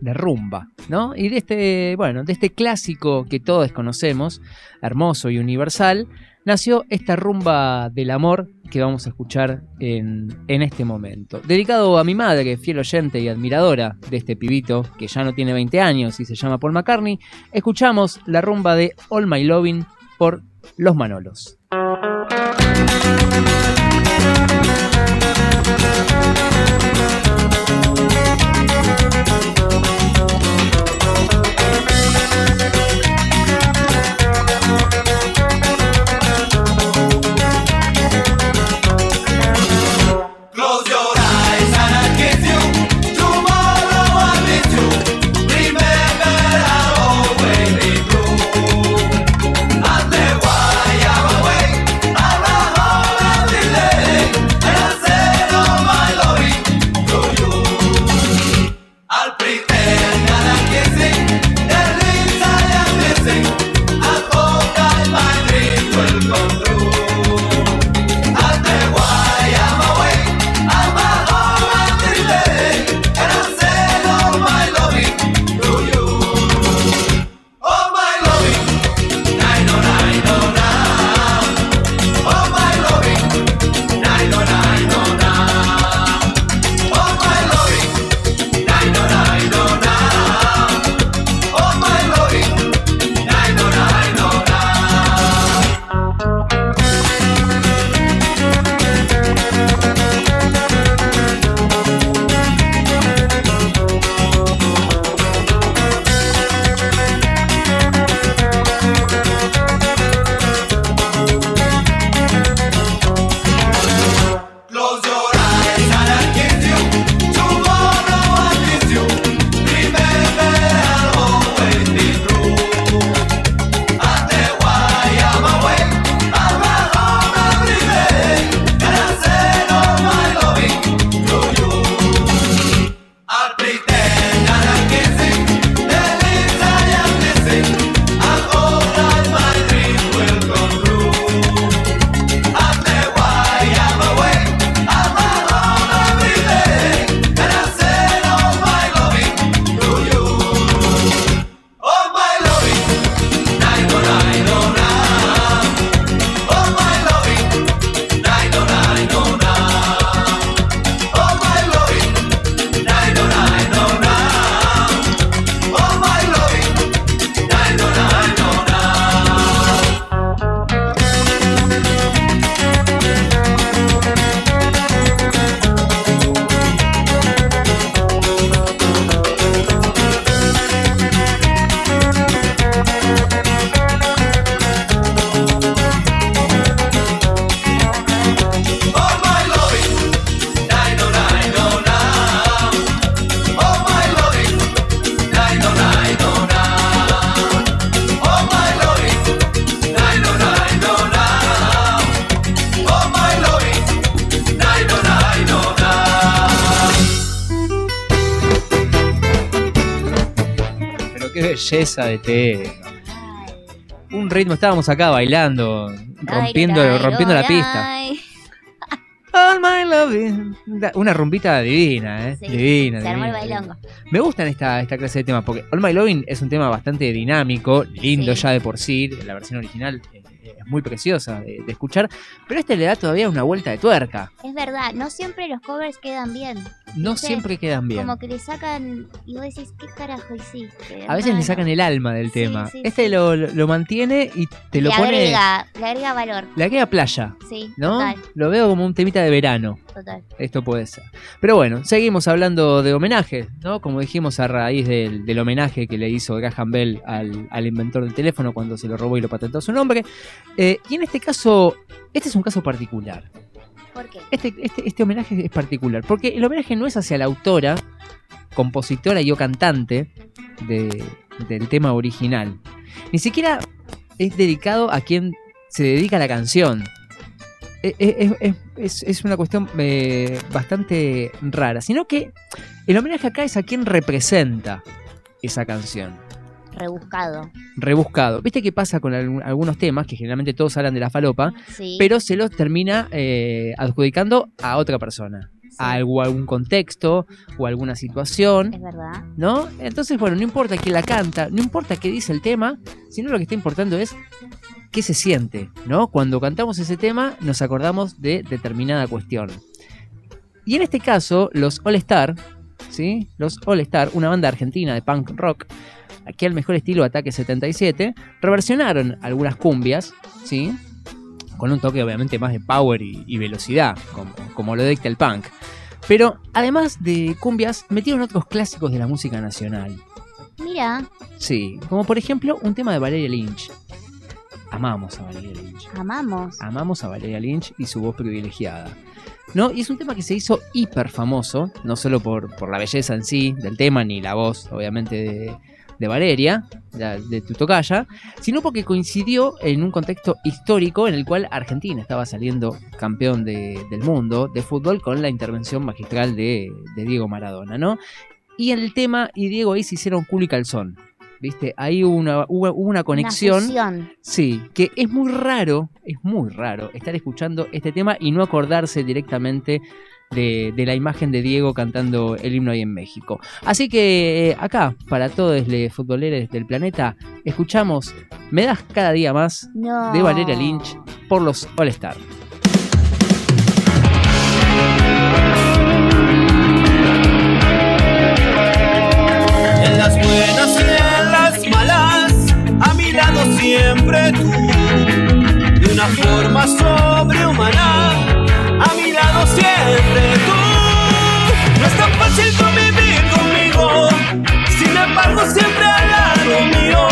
de rumba, ¿no? Y de este, bueno, de este clásico que todos conocemos, hermoso y universal, nació esta rumba del amor que vamos a escuchar en, en este momento. Dedicado a mi madre, fiel oyente y admiradora de este pibito, que ya no tiene 20 años y se llama Paul McCartney, escuchamos la rumba de All My Loving por Los Manolos. De tema. Un ritmo, estábamos acá bailando, rompiendo, Ay, rompiendo la pista. ay. All my loving. Da- Una rumbita divina, ¿eh? Sí, divina. Se armó el divina. bailongo. Me gustan esta, esta clase de temas porque All My Loving es un tema bastante dinámico, lindo Sí. ya de por sí, la versión original eh, es muy preciosa de, de escuchar, pero este le da todavía una vuelta de tuerca. Es verdad, no siempre los covers quedan bien. No siempre quedan bien. Como que le sacan y vos decís, ¿qué carajo hiciste? A veces le hermano?". sacan el alma del Sí, tema. sí, este sí. Lo, lo- mantiene y te lo le pone. agrega, le agrega valor. Le agrega playa, Sí, ¿no? total, Lo veo como un temita de verano. total. Esto puede ser. Pero bueno, seguimos hablando de homenajes, ¿no? Como dijimos a raíz del, del homenaje que le hizo Graham Bell al, al inventor del teléfono cuando se lo robó y lo patentó su nombre. Eh, y en este caso, este es un caso particular. ¿Por qué? Este, este, este homenaje es particular, porque el homenaje no es hacia la autora, compositora y o cantante de- del tema original. Ni siquiera es dedicado a quien se dedica a la canción. E- e- Es, es- es- es una cuestión eh, bastante rara, sino que el homenaje acá es a quien representa esa canción Rebuscado. rebuscado. ¿Viste qué pasa con algunos temas que generalmente todos hablan de la falopa, Sí. pero se los termina eh, adjudicando a otra persona, sí, a algo- algún contexto o alguna situación, Es verdad. ¿no? Entonces, bueno, no importa quién la canta, no importa qué dice el tema, sino lo que está importando es qué se siente, ¿no? Cuando cantamos ese tema nos acordamos de determinada cuestión. Y en este caso, los All Star, ¿sí? Los All Star, una banda argentina de punk rock, aquí al mejor estilo Ataque 77, reversionaron algunas cumbias, ¿sí? Con un toque obviamente más de power y, y velocidad, como, como lo dicta el punk. Pero además de cumbias, metieron otros clásicos de la música nacional. Mira, Sí, como por ejemplo un tema de Valeria Lynch. Amamos a Valeria Lynch. amamos. Amamos a Valeria Lynch y su voz privilegiada. ¿No? Y es un tema que se hizo hiper famoso, no solo por, por la belleza en sí del tema, ni la voz, obviamente, de, de Valeria, de, de tu tocaya, sino porque coincidió en un contexto histórico en el cual Argentina estaba saliendo campeón de- del mundo de fútbol con la intervención magistral de, de Diego Maradona, ¿no? Y en el tema, y Diego ahí se hicieron culo y calzón. ¿Viste? Ahí hubo una, hubo, una conexión. Una. Sí, que es muy raro, es muy raro estar escuchando este tema y no acordarse directamente de, de la imagen de Diego cantando el himno ahí en México. Así que eh, acá, para todos los futboleros del planeta, escuchamos Me das cada día más No. de Valeria Lynch por los All Star. En las buenas y en las malas, a mi lado siempre tú. De una forma sobrehumana, siempre tú. No es tan fácil convivir conmigo, sin embargo siempre al lado mío.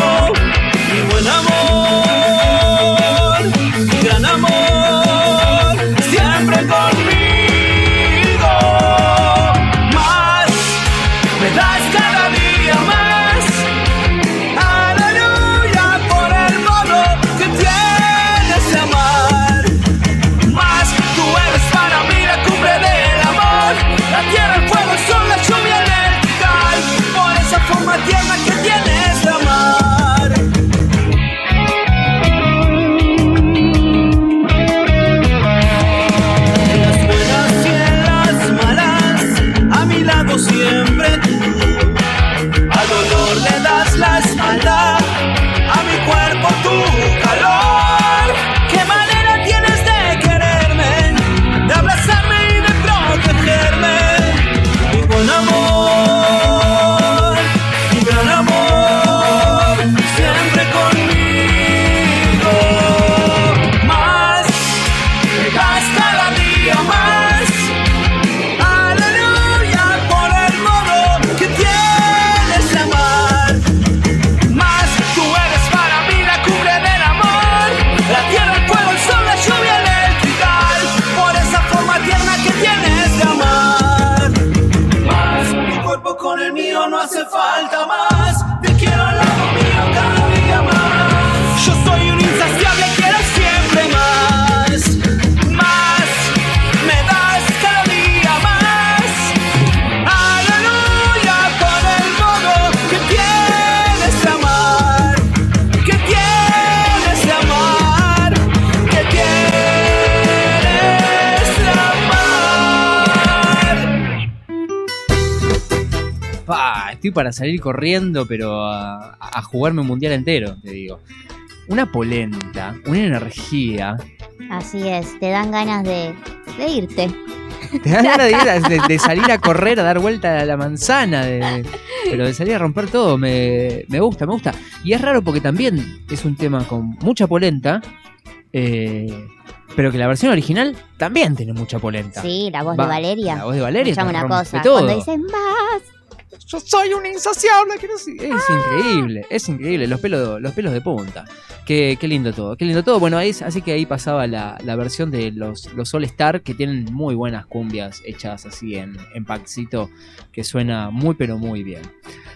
Estoy para salir corriendo, pero a, a jugarme un mundial entero, te digo. Una polenta, una energía. Así es, te dan ganas de, de irte. Te dan ganas de, ir a- de- de *laughs* salir a correr, a dar vuelta a la manzana, de- pero de salir a romper todo. Me, me gusta, me gusta. Y es raro porque también es un tema con mucha polenta, eh, pero que la versión original también tiene mucha polenta. Sí, la voz Va, de Valeria. La voz de Valeria. Te una cosa. todo. Cuando dicen más, Yo soy un insaciable. Que no sé- Es increíble, es increíble. Los pelos, los pelos de punta. Qué, qué lindo todo, qué lindo todo. Bueno, ahí, así que ahí pasaba la, la versión de los, los All Star que tienen muy buenas cumbias hechas así en, en que suena muy pero muy bien.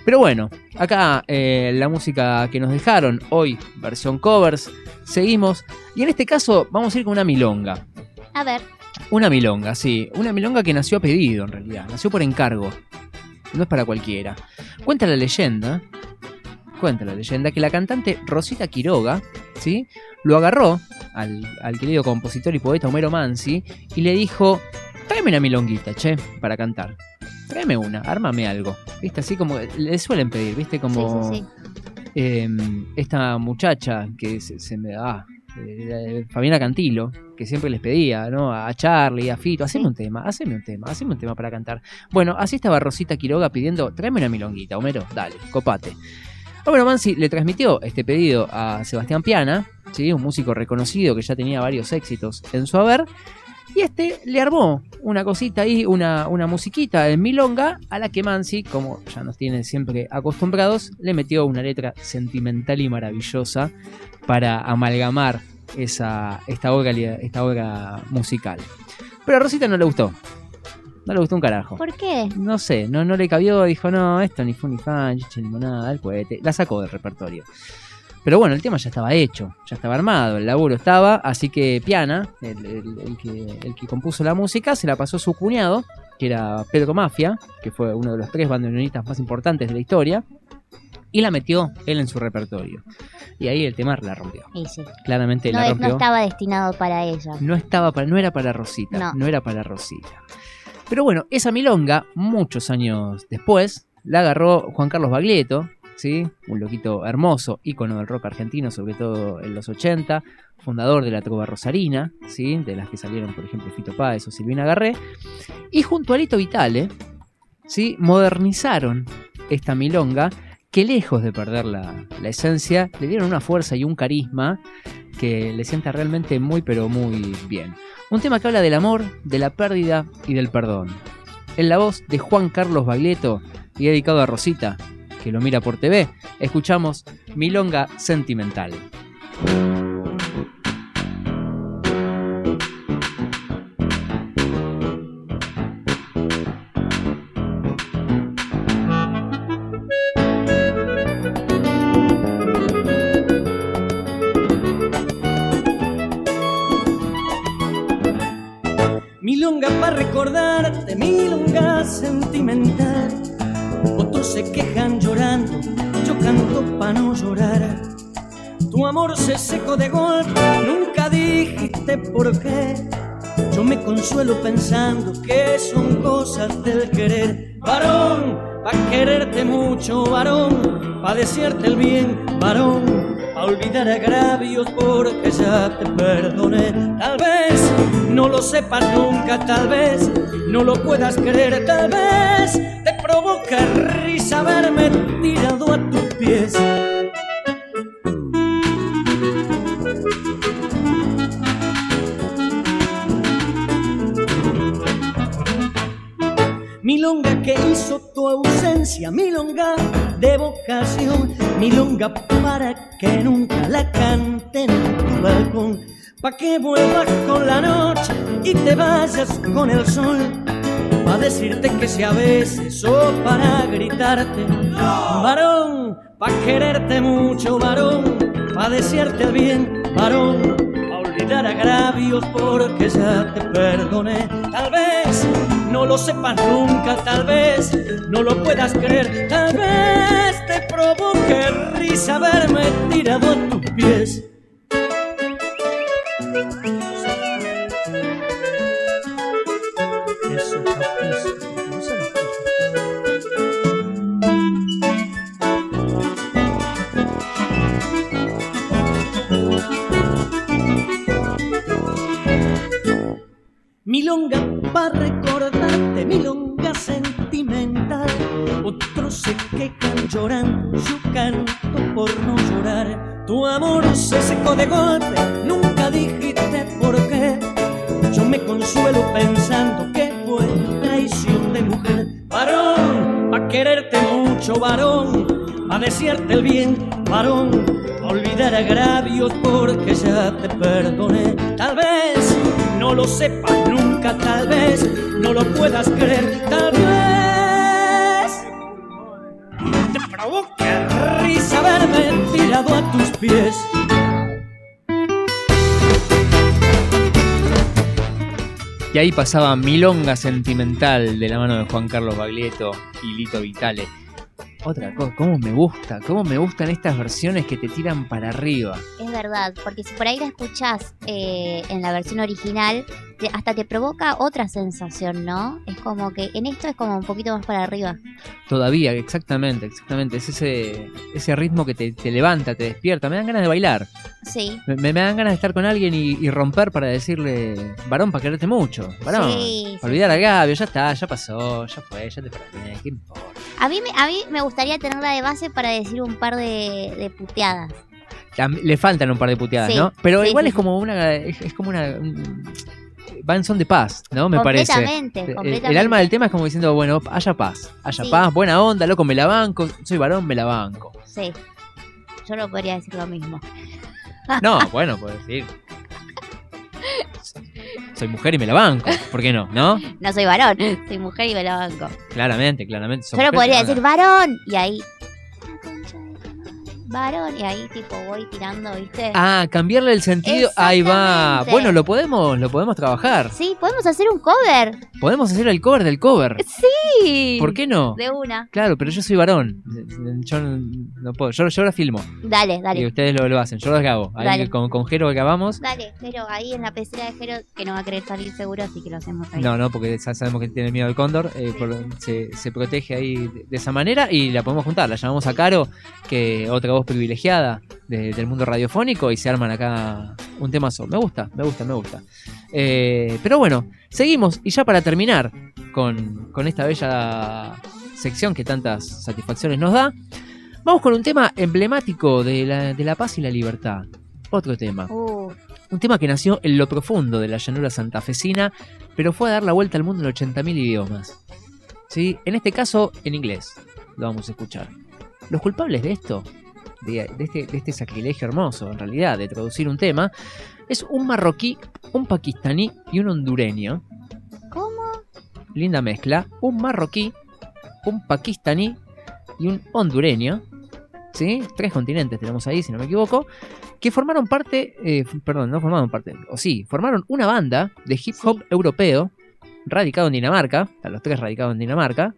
Pero bueno, acá eh, la música que nos dejaron hoy, versión covers, seguimos. Y en este caso vamos a ir con una milonga. a ver, Una milonga, sí. Una milonga que nació a pedido, en realidad. Nació por encargo. No es para cualquiera. Cuenta la leyenda. Cuenta la leyenda que la cantante Rosita Quiroga, ¿sí? Lo agarró al, al querido compositor y poeta Homero Mansi y le dijo: Tráeme una milonguita, che, para cantar. Tráeme una, ármame algo. ¿Viste? Así como le suelen pedir, ¿viste? Como sí, sí, sí. eh, esta muchacha que se, se me da, eh, Fabiana Cantilo, que siempre les pedía, ¿no? A Charlie, a Fito, haceme un tema, haceme un tema, haceme un tema para cantar. Bueno, así estaba Rosita Quiroga pidiendo, tráeme una milonguita, Homero, dale, copate. Homero Mansi le transmitió este pedido a Sebastián Piana, ¿sí? un músico reconocido que ya tenía varios éxitos en su haber, y este le armó una cosita ahí, una, una musiquita en milonga, a la que Mansi, como ya nos tiene siempre acostumbrados, le metió una letra sentimental y maravillosa para amalgamar esa, esta, obra, esta obra musical. Pero a Rosita no le gustó. No le gustó un carajo. ¿Por qué? No sé, no, no le cabió, dijo, no, esto ni fue ni fan, chicha limonada, el cohete. La sacó del repertorio. Pero bueno, el tema ya estaba hecho, ya estaba armado, el laburo estaba, así que Piana, el, el- el que, el que compuso la música, se la pasó a su cuñado, que era Pedro Mafia, que fue uno de los tres bandoneonistas más importantes de la historia, y la metió él en su repertorio. Y ahí el tema la rompió. Sí. Claramente No, la rompió. no estaba destinado para ella. No estaba para, no era para Rosita, no. No. era para Rosita. Pero bueno, esa milonga, muchos años después, la agarró Juan Carlos Baglietto, ¿sí? Un loquito hermoso, ícono del rock argentino, sobre todo en los 80, fundador de la trova rosarina, ¿sí? De las que salieron, por ejemplo, Fito Páez o Silvina Garré. Y junto a Lito Vitale, ¿sí? Modernizaron esta milonga que lejos de perder la, la esencia, le dieron una fuerza y un carisma que le sienta realmente muy pero muy bien. Un tema que habla del amor, de la pérdida y del perdón. En la voz de Juan Carlos Baglietto y dedicado a Rosita, que lo mira por TV, escuchamos Milonga Sentimental. Milonga para recordarte, milonga sentimental. Se quejan llorando, yo canto para no llorar. Tu amor se secó de golpe, nunca dijiste por qué. Yo me consuelo pensando que son cosas del querer. Varón, pa' quererte mucho, varón, pa' desearte el bien, varón, pa' olvidar agravios porque ya te perdoné. Tal vez no lo sepas nunca, tal vez no lo puedas creer, tal vez te provoca risa verme tirado a tus pies. Milonga que hizo tu ausencia, milonga de vocación, milonga para que nunca la canten en tu balcón, pa' que vuelvas con la noche y te vayas con el sol, pa' decirte que sea a veces o para gritarte, varón, pa' quererte mucho, varón, pa' desearte el bien, varón, pa' olvidar agravios porque ya te perdoné, tal vez no lo sepas nunca, tal vez no lo puedas creer, tal vez te provoque risa verme tirado a tus pies. milonga se lo recordarte milonga sentimental. Otros se quejan llorando, yo canto por no llorar. Tu amor se secó de golpe, nunca dijiste por qué. Yo me consuelo pensando que fue traición de mujer. Varón, pa' quererte mucho, varón, a desearte el bien, varón, a olvidar agravios porque ya te perdoné. Tal vez no lo sepas nunca, tal vez no lo puedas creer, tal vez te provoque risa verme tirado a tus pies. Y ahí pasaba Milonga Sentimental de la mano de Juan Carlos Baglietto y Lito Vitale. Otra cosa, cómo me gusta, cómo me gustan estas versiones que te tiran para arriba. Es verdad, porque si por ahí la escuchás eh, en la versión original, te- hasta te provoca otra sensación, ¿no? Es como que en esto es como un poquito más para arriba. Todavía, exactamente, exactamente. Es ese, ese ritmo que te, te levanta, te despierta. Me dan ganas de bailar. Sí. Me, me dan ganas de estar con alguien y, y romper para decirle, varón, para quererte mucho. Varón, Sí, sí. olvidar a Gabio, ya está, ya pasó, ya fue, ya te perdoné, ¿qué importa? A mí, me, a mí me gustaría tenerla de base para decir un par de, de puteadas. Le faltan un par de puteadas, Sí, ¿no? Pero sí, igual sí, es como una. Es, es como una. un- va en son de paz, ¿no? Me parece. Completamente, El- El, alma del tema es como diciendo, bueno, haya paz, haya Sí. paz, buena onda, loco, me la banco, soy varón, me la banco. Sí. Yo no podría decir lo mismo. No, *laughs* bueno, puedo decir. Soy mujer y me la banco, ¿por qué no? ¿No? No soy varón, soy mujer y me la banco. Claramente, claramente. Yo no podría decir varón y ahí. Varón y ahí tipo voy tirando, ¿viste? Ah, cambiarle el sentido, ahí va. Bueno, lo podemos, lo podemos trabajar. Sí, podemos hacer un cover. Podemos hacer el cover del cover. Sí. ¿Por qué no? De una. Claro, pero yo soy varón. Yo no, puedo. Yo, yo ahora filmo. Dale, Y dale. ustedes lo, lo hacen. Yo lo grabo. Ahí Dale. con, con Jero grabamos. Dale, pero ahí en la pecera de Jero, que no va a querer salir seguro, así que lo hacemos ahí. No, no, porque ya sabemos que tiene miedo al cóndor. eh, por- se, se protege ahí de, de esa manera y la podemos juntar. La llamamos a Caro, que otra voz privilegiada de- del mundo radiofónico, y se arman acá un temazo. Me gusta, me gusta, me gusta. Eh, pero bueno, seguimos. Y ya para terminar con, con esta bella sección que tantas satisfacciones nos da, vamos con un tema emblemático de la, de la paz y la libertad. Otro tema. Uh, Un tema que nació en lo profundo de la llanura santafesina, pero fue a dar la vuelta al mundo en 80.000 idiomas. ¿Sí? En este caso, en inglés. Lo vamos a escuchar. Los culpables de esto, de, de este, de este sacrilegio hermoso, en realidad, de traducir un tema, es un marroquí, un pakistaní y un hondureño. ¿Cómo? Linda mezcla. Un marroquí, un pakistaní y un hondureño. ¿Sí? Tres continentes tenemos ahí, si no me equivoco. Que formaron parte, eh, perdón, no formaron parte, o sí, formaron una banda de hip hop europeo radicado en Dinamarca, a los tres radicados en Dinamarca,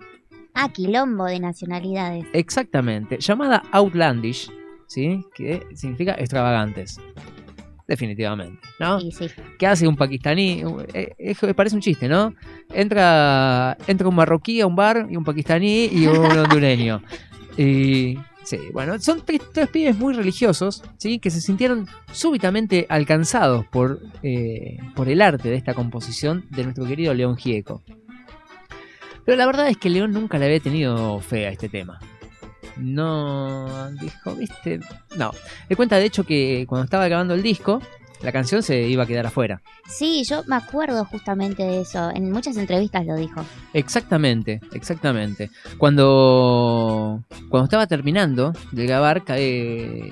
Ah, quilombo de nacionalidades. exactamente, llamada Outlandish, ¿sí? Que significa extravagantes. Definitivamente, ¿no? Sí, sí. ¿Qué hace un pakistaní? Eh, parece un chiste, ¿no? Entra, entra un marroquí a un bar y un pakistaní y un *laughs* hondureño. Y sí, bueno, son tres, tres pibes muy religiosos, ¿sí? Que se sintieron súbitamente alcanzados por, eh, por el arte de esta composición de nuestro querido León Gieco. Pero la verdad es que León nunca le había tenido fe a este tema. No, dijo, viste, no. Le cuenta de hecho que cuando estaba grabando el disco, la canción se iba a quedar afuera. Sí, yo me acuerdo justamente de eso. En muchas entrevistas lo dijo. Exactamente, exactamente. Cuando, cuando estaba terminando de grabar, cae.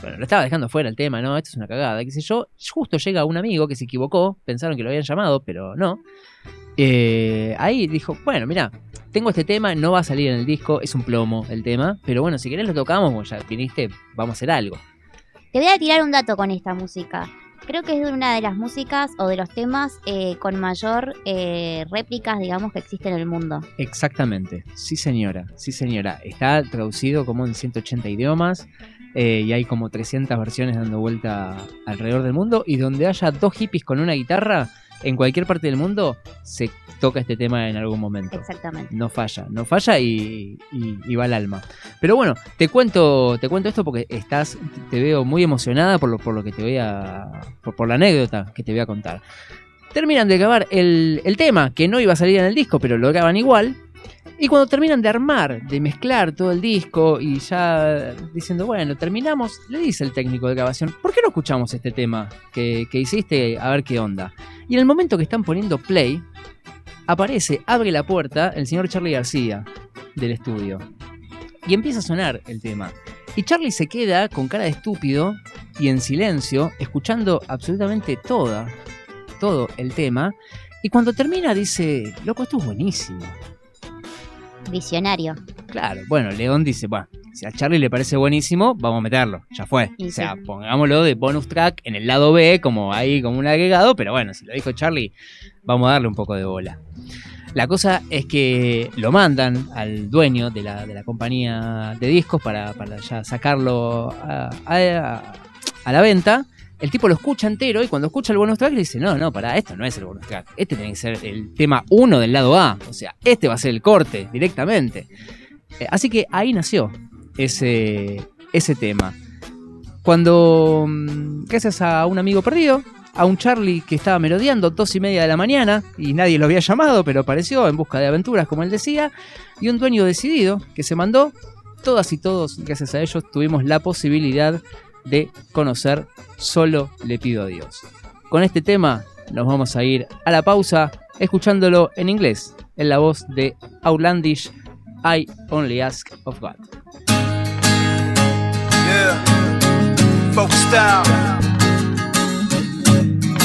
Bueno, lo estaba dejando fuera el tema, ¿no? Esto es una cagada, qué sé yo. Justo llega un amigo que se equivocó, pensaron que lo habían llamado, pero no. Eh, ahí dijo, bueno, mira, tengo este tema, no va a salir en el disco, es un plomo el tema, pero bueno, si querés lo tocamos, como ya viniste, vamos a hacer algo. Te voy a tirar un dato con esta música. Creo que es de una de las músicas o de los temas eh, con mayor eh, réplicas, digamos, que existe en el mundo. Exactamente, sí señora, sí señora. Está traducido como en 180 idiomas eh, y hay como 300 versiones dando vuelta alrededor del mundo y donde haya dos hippies con una guitarra, en cualquier parte del mundo se toca este tema en algún momento. Exactamente. No falla, no falla y, y- y va al alma. Pero bueno, te cuento, te cuento esto porque estás, te veo muy emocionada por lo, por lo que te voy a, por, por la anécdota que te voy a contar. Terminan de grabar el, el tema, que no iba a salir en el disco, pero lo graban igual. Y cuando terminan de armar, de mezclar todo el disco y ya diciendo, bueno, terminamos, le dice el técnico de grabación, ¿por qué no escuchamos este tema que, hiciste? A ver qué onda. Y en el momento que están poniendo play, aparece, abre la puerta el señor Charlie García del estudio. Y empieza a sonar el tema. Y Charlie se queda con cara de estúpido y en silencio, escuchando absolutamente toda, todo el tema. Y cuando termina dice, loco, esto es buenísimo. Visionario. Claro, bueno, León dice, bueno, si a Charlie le parece buenísimo, vamos a meterlo, ya fue. Y o sea, sí. pongámoslo de bonus track en el lado B, como ahí, como un agregado, pero bueno, si lo dijo Charlie, vamos a darle un poco de bola. La cosa es que lo mandan al dueño de la, de la compañía de discos para, para ya sacarlo a, a- a la venta. El tipo lo escucha entero y cuando escucha el bonus track le dice, no, no, para esto no es el bonus track. Este tiene que ser el tema 1 del lado A. O sea, este va a ser el corte directamente. Eh, Así que ahí nació ese, ese tema. Cuando, mm, gracias a un amigo perdido, a un Charlie que estaba merodeando dos y media de la mañana y nadie lo había llamado, pero apareció en busca de aventuras, como él decía, y un dueño decidido que se mandó, todas y todos, gracias a ellos, tuvimos la posibilidad de conocer Solo le pido a Dios. Con este tema nos vamos a ir a la pausa escuchándolo en inglés, en la voz de Outlandish I Only Ask of God. Yeah, folk style.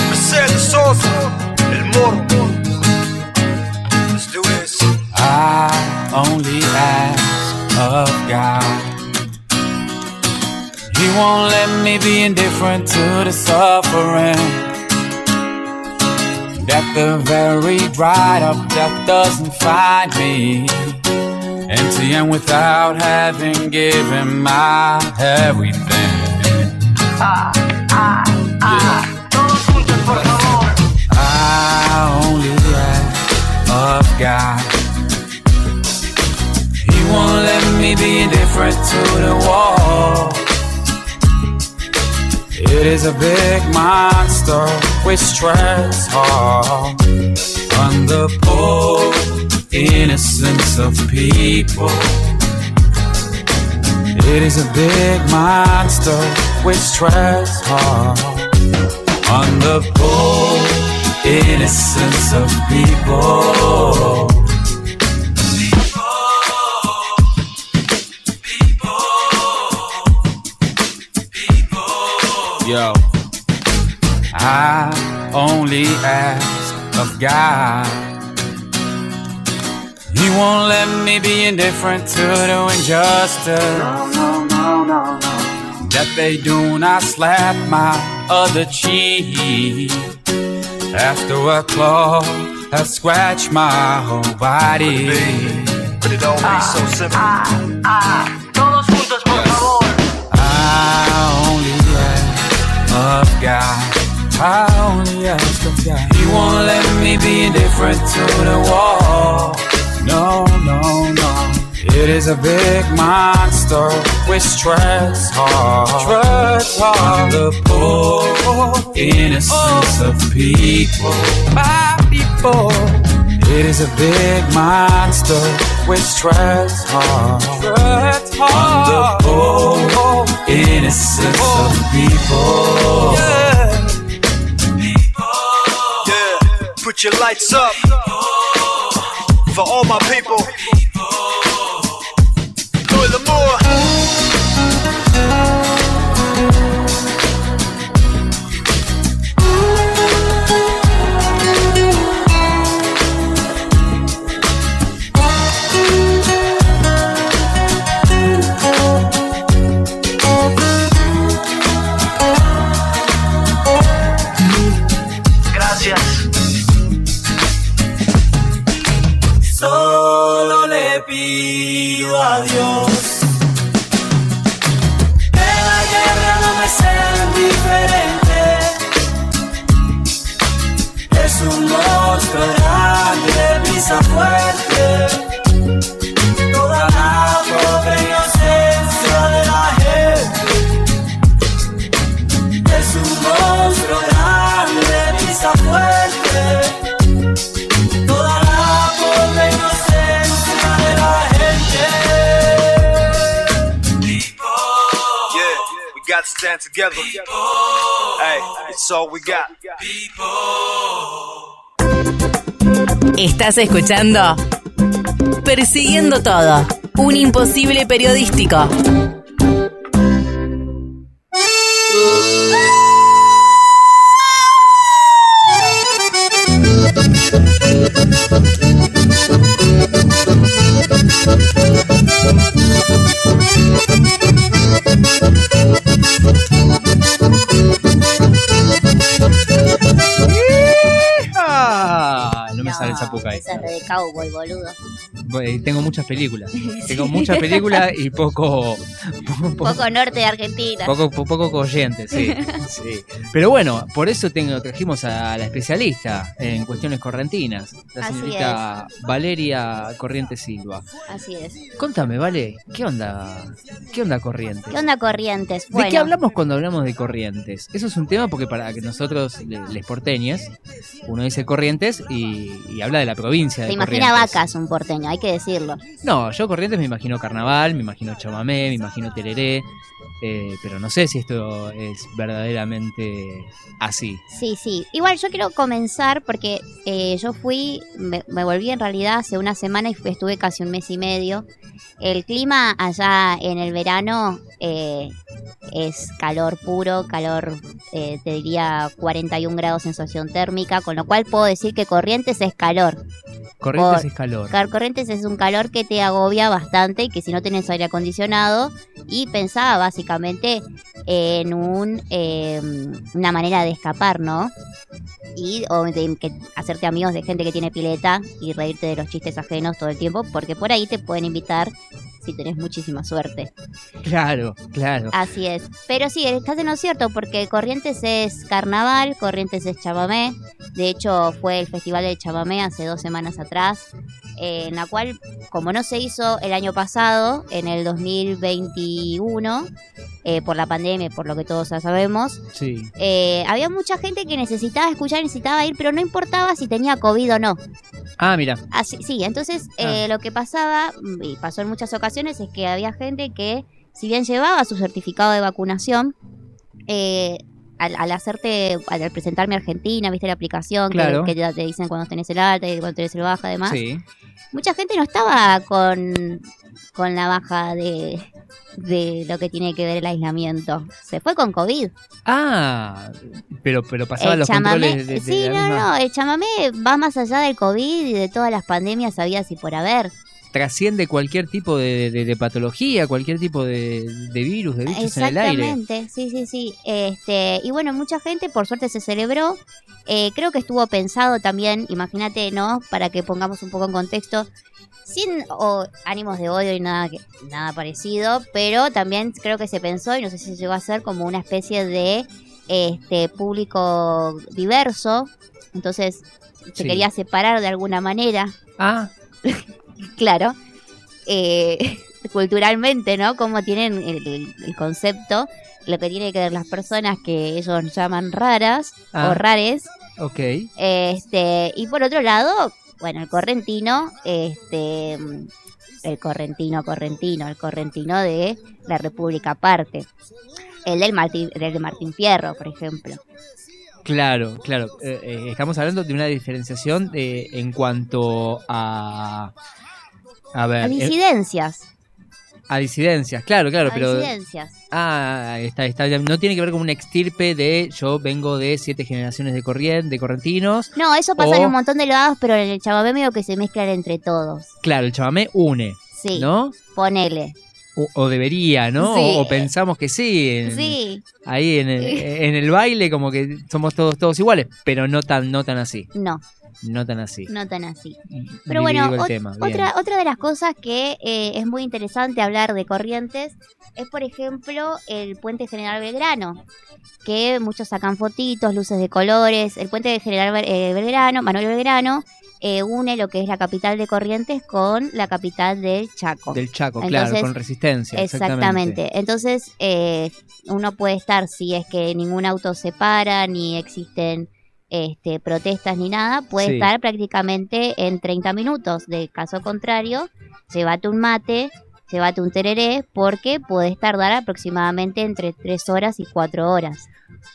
Mercedes Sosa, el moro. Let's do this. I only ask of God. He won't let me be indifferent to the suffering. That the very bride of death doesn't find me empty and without having given my everything. Ah don't put the foot I only ask of God. He won't let me be indifferent to the wall. It is a big monster which treads hard oh, on the poor innocence of people. It is a big monster which treads hard oh, on the poor innocence of people. Yo, I only ask of God. He won't let me be indifferent to the injustice. no, no, no, no, no. That they do not slap my other cheek. After a claw has scratched my whole body. But it don't be so simple. Todos juntos, of God. I only ask of God. He won't let me be indifferent to the wall. No, no, no. It is a big monster which treads hard. Treads hard. The poor innocence of people. My people. It is a big monster which treads hard. Treads hard. The poor innocence of people. Yeah, put your lights up for all my people. Stand together. Hey, it's all we got. Estás escuchando Persiguiendo Todo, un imposible periodístico. Cowboy, boludo. Tengo muchas películas. *laughs* Tengo muchas películas y poco. *laughs* Poco norte de Argentina. Poco, po- poco corriente, sí, *laughs* sí. Pero bueno, por eso tengo, trajimos a la especialista en cuestiones correntinas, la señorita Valeria Corrientes Silva. Así es. Contame, Vale, ¿qué onda? ¿Qué onda Corrientes? ¿Qué onda Corrientes? ¿De qué hablamos cuando hablamos de corrientes? Eso es un tema porque para que nosotros, le- les porteños, uno dice corrientes y, y habla de la provincia de se imagina Corrientes. vacas un porteño, hay que decirlo. No, yo corrientes me imagino carnaval, me imagino chamamé, me imagino tereré, eh, pero no sé si esto es verdaderamente así. Sí, sí. Igual yo quiero comenzar porque eh, yo fui, me, me volví en realidad hace una semana y fui- estuve casi un mes y medio. El clima allá en el verano eh, es calor puro, calor, eh, te diría 41 grados sensación térmica, con lo cual puedo decir que Corrientes es calor. Corrientes Por- es calor. Car- Corrientes es un calor que te agobia bastante y que si no tenés aire acondicionado y pensaba básicamente en un eh, una manera de escapar, ¿no? Y o de que hacerte amigos de gente que tiene pileta y reírte de los chistes ajenos todo el tiempo, porque por ahí te pueden invitar si tenés muchísima suerte. Claro, claro. Así es. Pero sí, estás en lo cierto, porque Corrientes es carnaval, Corrientes es chamamé. De hecho, fue el Festival del Chamamé hace dos semanas atrás, eh, en la cual, como no se hizo el año pasado, en el 2021, eh, por la pandemia, por lo que todos ya sabemos, Sí. eh, había mucha gente que necesitaba escuchar, necesitaba ir, pero no importaba si tenía COVID o no. Ah, mira. Así, sí, entonces eh, lo que pasaba, y pasó en muchas ocasiones, es que había gente que, si bien llevaba su certificado de vacunación, eh, al, al hacerte, al presentarme a Argentina, viste la aplicación, que- Claro. que, ya te dicen cuando tenés el alta y cuando tenés el baja, además, Sí. mucha gente no estaba con, con la baja de, de lo que tiene que ver el aislamiento. Se fue con COVID. Ah, pero, pero pasaban El los chamamé, controles de, de sí, la no, misma- no, el chamamé va más allá del COVID y de todas las pandemias habidas y por haber. Trasciende cualquier tipo de, de- de patología, cualquier tipo de, de virus, de bichos en el aire. Exactamente, sí, sí, sí. Este, y bueno, mucha gente, por suerte se celebró. Eh, creo que estuvo pensado también, imagínate, ¿no? Para que pongamos un poco en contexto, sin o- ánimos de odio y nada, nada parecido, pero también creo que se pensó, y no sé si llegó a hacer, como una especie de este público diverso. Entonces, se Sí. quería separar de alguna manera. Ah, claro, eh, *laughs* culturalmente, ¿no? Como tienen el, concepto, lo que tiene que ver las personas que ellos llaman raras Ah. o rares. ok. Este, y por otro lado, bueno, el correntino, este, el correntino, correntino, el correntino de la República aparte. El del Martín, el de Martín Fierro, por ejemplo. Claro, claro. Eh, eh, estamos hablando de una diferenciación de- en cuanto a. A ver. A eh, disidencias. a disidencias, claro, claro, a pero. disidencias. Ah, está, está. No tiene que ver con un extirpe de yo vengo de siete generaciones de corriente, de correntinos. No, eso pasa O- en un montón de lados, pero en el chamamé medio que se mezclan entre todos. Claro, el chamamé une, Sí. ¿no? Ponele. O, o debería, ¿no? Sí. O, o pensamos que sí. en- Sí. Ahí en el, en el baile, como que somos todos todos iguales, pero no tan, no tan así. No, No tan así. no tan así. Dividido Pero bueno, ot- tema, otra, otra de las cosas que eh, es muy interesante hablar de Corrientes es, por ejemplo, el puente General Belgrano, que muchos sacan fotitos, luces de colores. El puente de General Bel- eh, Belgrano, Manuel Belgrano, eh, une lo que es la capital de Corrientes con la capital del Chaco. Del Chaco, Entonces, claro, con resistencia. Exactamente. Entonces, eh, uno puede estar, si es que ningún auto se para, ni existen este, protestas ni nada, puede Sí. estar prácticamente en 30 minutos. De caso contrario, llévate un mate llévate un tereré porque podés tardar aproximadamente entre 3 horas y 4 horas.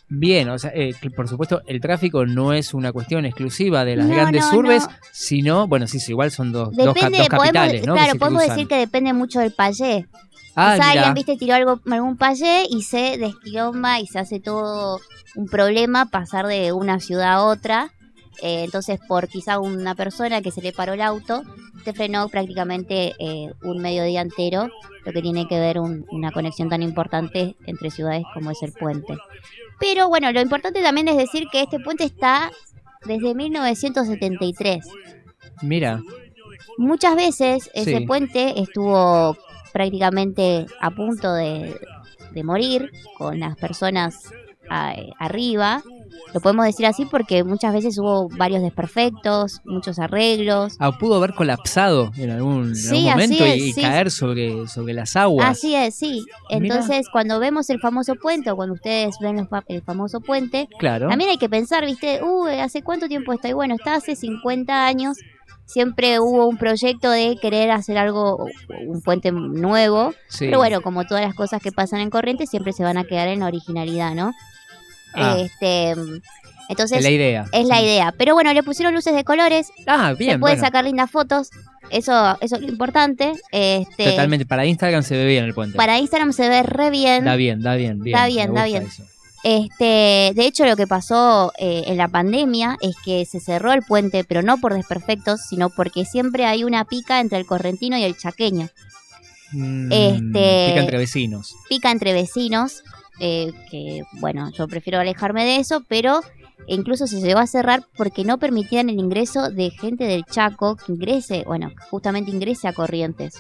Bien, o sea, eh, por supuesto, el tráfico no es una cuestión exclusiva de las No, grandes no, urbes, no. sino, bueno, sí, sí, igual son dos, dos, podemos, capitales, ¿no? que claro, podemos cruzan. decir que depende mucho del payé. Ah, Quizá alguien, viste, tiró algo, algún payé y se desquilomba y se hace todo un problema pasar de una ciudad a otra. Eh, entonces, por quizá una persona que se le paró el auto, te frenó prácticamente eh, un mediodía entero, lo que tiene que ver un- una conexión tan importante entre ciudades como es el puente. Pero bueno, lo importante también es decir que este puente está desde 1973. Mira, Muchas veces ese Sí. puente estuvo prácticamente a punto de, de morir con las personas a- arriba. Lo podemos decir así porque muchas veces hubo varios desperfectos, muchos arreglos. ah, pudo haber colapsado en algún, en Sí, algún así momento y, es, y sí. caer sobre, sobre las aguas. Así es, sí. Entonces, cuando vemos el famoso puente o cuando ustedes ven los el famoso puente, Claro. también hay que pensar, ¿viste? Uh, ¿hace cuánto tiempo está? Y bueno, está hace 50 años. Siempre hubo un proyecto de querer hacer algo, un puente nuevo. Sí. Pero bueno, como todas las cosas que pasan en Corrientes, siempre se van a quedar en la originalidad, ¿no? Ah. Este, entonces, Es la idea, Es la idea. Pero bueno, le pusieron luces de colores. Ah, bien, Se pueden bueno. sacar lindas fotos. Eso, eso es lo importante. Este, Totalmente, para Instagram se ve bien el puente. Para Instagram se ve re bien. Da bien, da bien, bien. Da bien, da bien. eso. Este, de hecho, lo que pasó eh, en la pandemia es que se cerró el puente, pero no por desperfectos, sino porque siempre hay una pica entre el correntino y el chaqueño. Mm, Este- Pica entre vecinos. Pica entre vecinos, eh, que bueno, yo prefiero alejarme de eso, pero incluso se llegó a cerrar porque no permitían el ingreso de gente del Chaco que ingrese, bueno, justamente ingrese a Corrientes.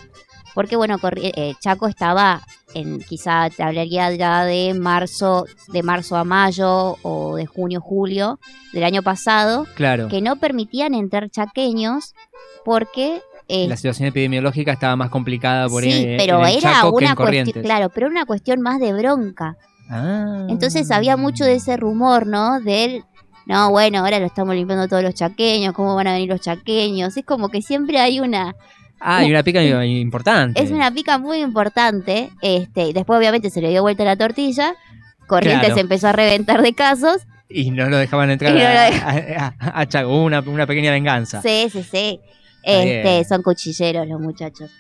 Porque bueno, Corri- eh, Chaco estaba en quizá te hablaría ya de marzo, de marzo a mayo o de junio julio del año pasado, Claro. que no permitían entrar chaqueños porque eh, La situación epidemiológica estaba más complicada por sí, en- pero en el era Chaco que una en Corrientes. cuestión, claro, pero era una cuestión más de bronca. Ah. Entonces había mucho de ese rumor, ¿no? Del, no, bueno, ahora lo estamos limpiando todos los chaqueños, ¿cómo van a venir los chaqueños? Es como que siempre hay una... Ah, hay una pica importante. Es una pica muy importante. Este, y después obviamente se le dio vuelta la tortilla. Corrientes Claro. empezó a reventar de casos. Y no lo dejaban entrar no lo a, dej- a- a- a Chaco, una, una pequeña venganza. Sí, sí, sí. Este, son cuchilleros los muchachos.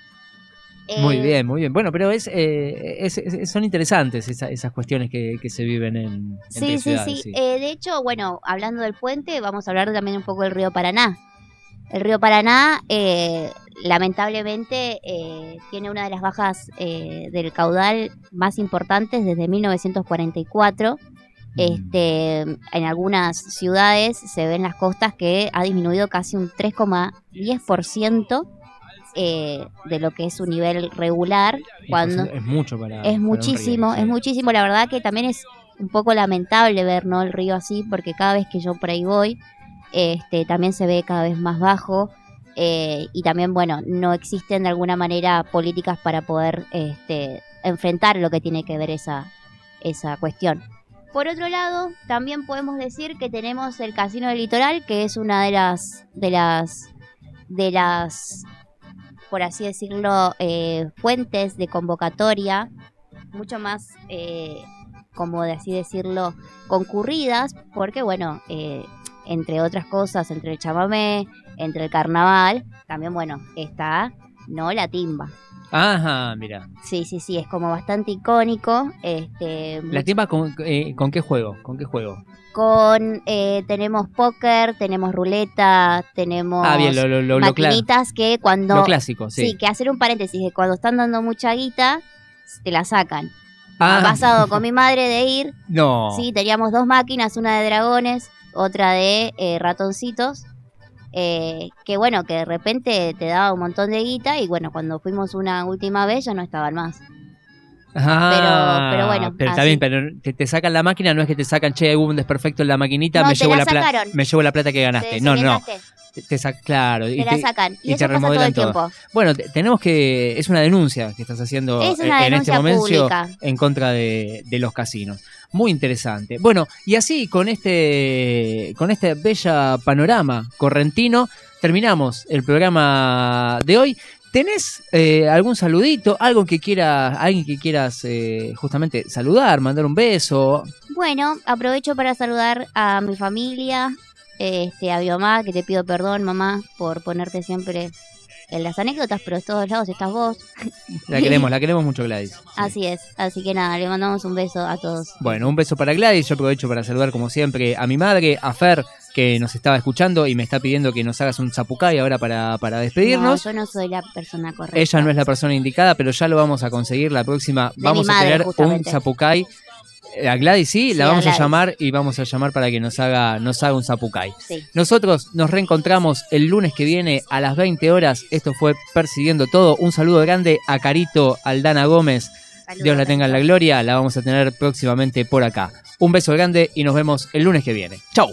Muy Eh, bien, muy bien. Bueno, pero es, eh, es- es- son interesantes esa- esas cuestiones que, que se viven en Sí, entre sí, ciudades, sí. Eh, de hecho, bueno, hablando del puente, vamos a hablar también un poco del río Paraná. El río Paraná, eh, lamentablemente, eh, tiene una de las bajas eh, del caudal más importantes desde 1944. Este, en algunas ciudades se ven las costas que ha disminuido casi un 3,10% eh, de lo que es su nivel regular. Cuando es mucho para. es muchísimo, río, sí. es muchísimo. La verdad que también es un poco lamentable ver ¿no? el río así, porque cada vez que yo por ahí voy, este, también se ve cada vez más bajo. eh, y también, bueno, no existen de alguna manera políticas para poder este, enfrentar lo que tiene que ver esa, esa cuestión. Por otro lado, también podemos decir que tenemos el Casino del Litoral, que es una de las de las de las por así decirlo eh, fuentes de convocatoria mucho más eh, como de así decirlo concurridas, porque bueno eh, entre otras cosas, entre el chamamé, entre el carnaval, también bueno está no la timba. Ajá, mira. Sí, sí, sí, es como bastante icónico. Este, ¿La timba con, eh, con qué juego? ¿Con qué juego? Con eh, tenemos póker, tenemos ruleta, tenemos Ah, bien, lo- lo- lo- lo cla- maquinitas que cuando lo clásico, sí. que hacer un paréntesis de cuando están dando mucha guita te la sacan. Ah. Ha pasado con mi madre de ir, No. sí, teníamos dos máquinas, una de dragones, otra de eh, ratoncitos. eh, que bueno, que de repente te daba un montón de guita y bueno, cuando fuimos una última vez ya no estaban más. Ah, pero bueno, Pero está bien, pero te, te sacan la máquina, no es que te sacan, che, hubo un desperfecto en la maquinita, No, me, te llevo la la plata, me llevo la plata que ganaste. Te- no, no. Te, te claro. Te la sacan. Y eso pasa todo el tiempo. Bueno, te- tenemos que. Es una denuncia que estás haciendo Es en este momento pública. en contra de, de los casinos. Muy interesante. Bueno, y así con este, con este bella panorama correntino, terminamos el programa de hoy. ¿Tenés eh, algún saludito? Algo que quieras, alguien que quieras eh, justamente saludar, mandar un beso? Bueno, aprovecho para saludar a mi familia, este, a mi mamá, que te pido perdón, mamá, por ponerte siempre en las anécdotas, pero de todos lados estás vos. La queremos, la *laughs* queremos mucho, Gladys. Así es, así que nada, le mandamos un beso a todos. Bueno, un beso para Gladys. Yo aprovecho para saludar, como siempre, a mi madre, a Fer, que nos estaba escuchando y me está pidiendo que nos hagas un zapucay ahora para, para despedirnos. No, yo no soy la persona correcta. Ella no es la persona indicada, pero ya lo vamos a conseguir. La próxima De vamos a tener un zapucay. Eh, A Gladys sí, Sí, la vamos a llamar y vamos a llamar para que nos haga, nos haga un zapucay. Sí. Nosotros nos reencontramos el lunes que viene a las 20 horas. Esto fue Persiguiendo Todo. Un saludo grande a Carito Aldana Gómez. Dios la tenga en la gloria. La vamos a tener próximamente por acá. Un beso grande y nos vemos el lunes que viene. Chau.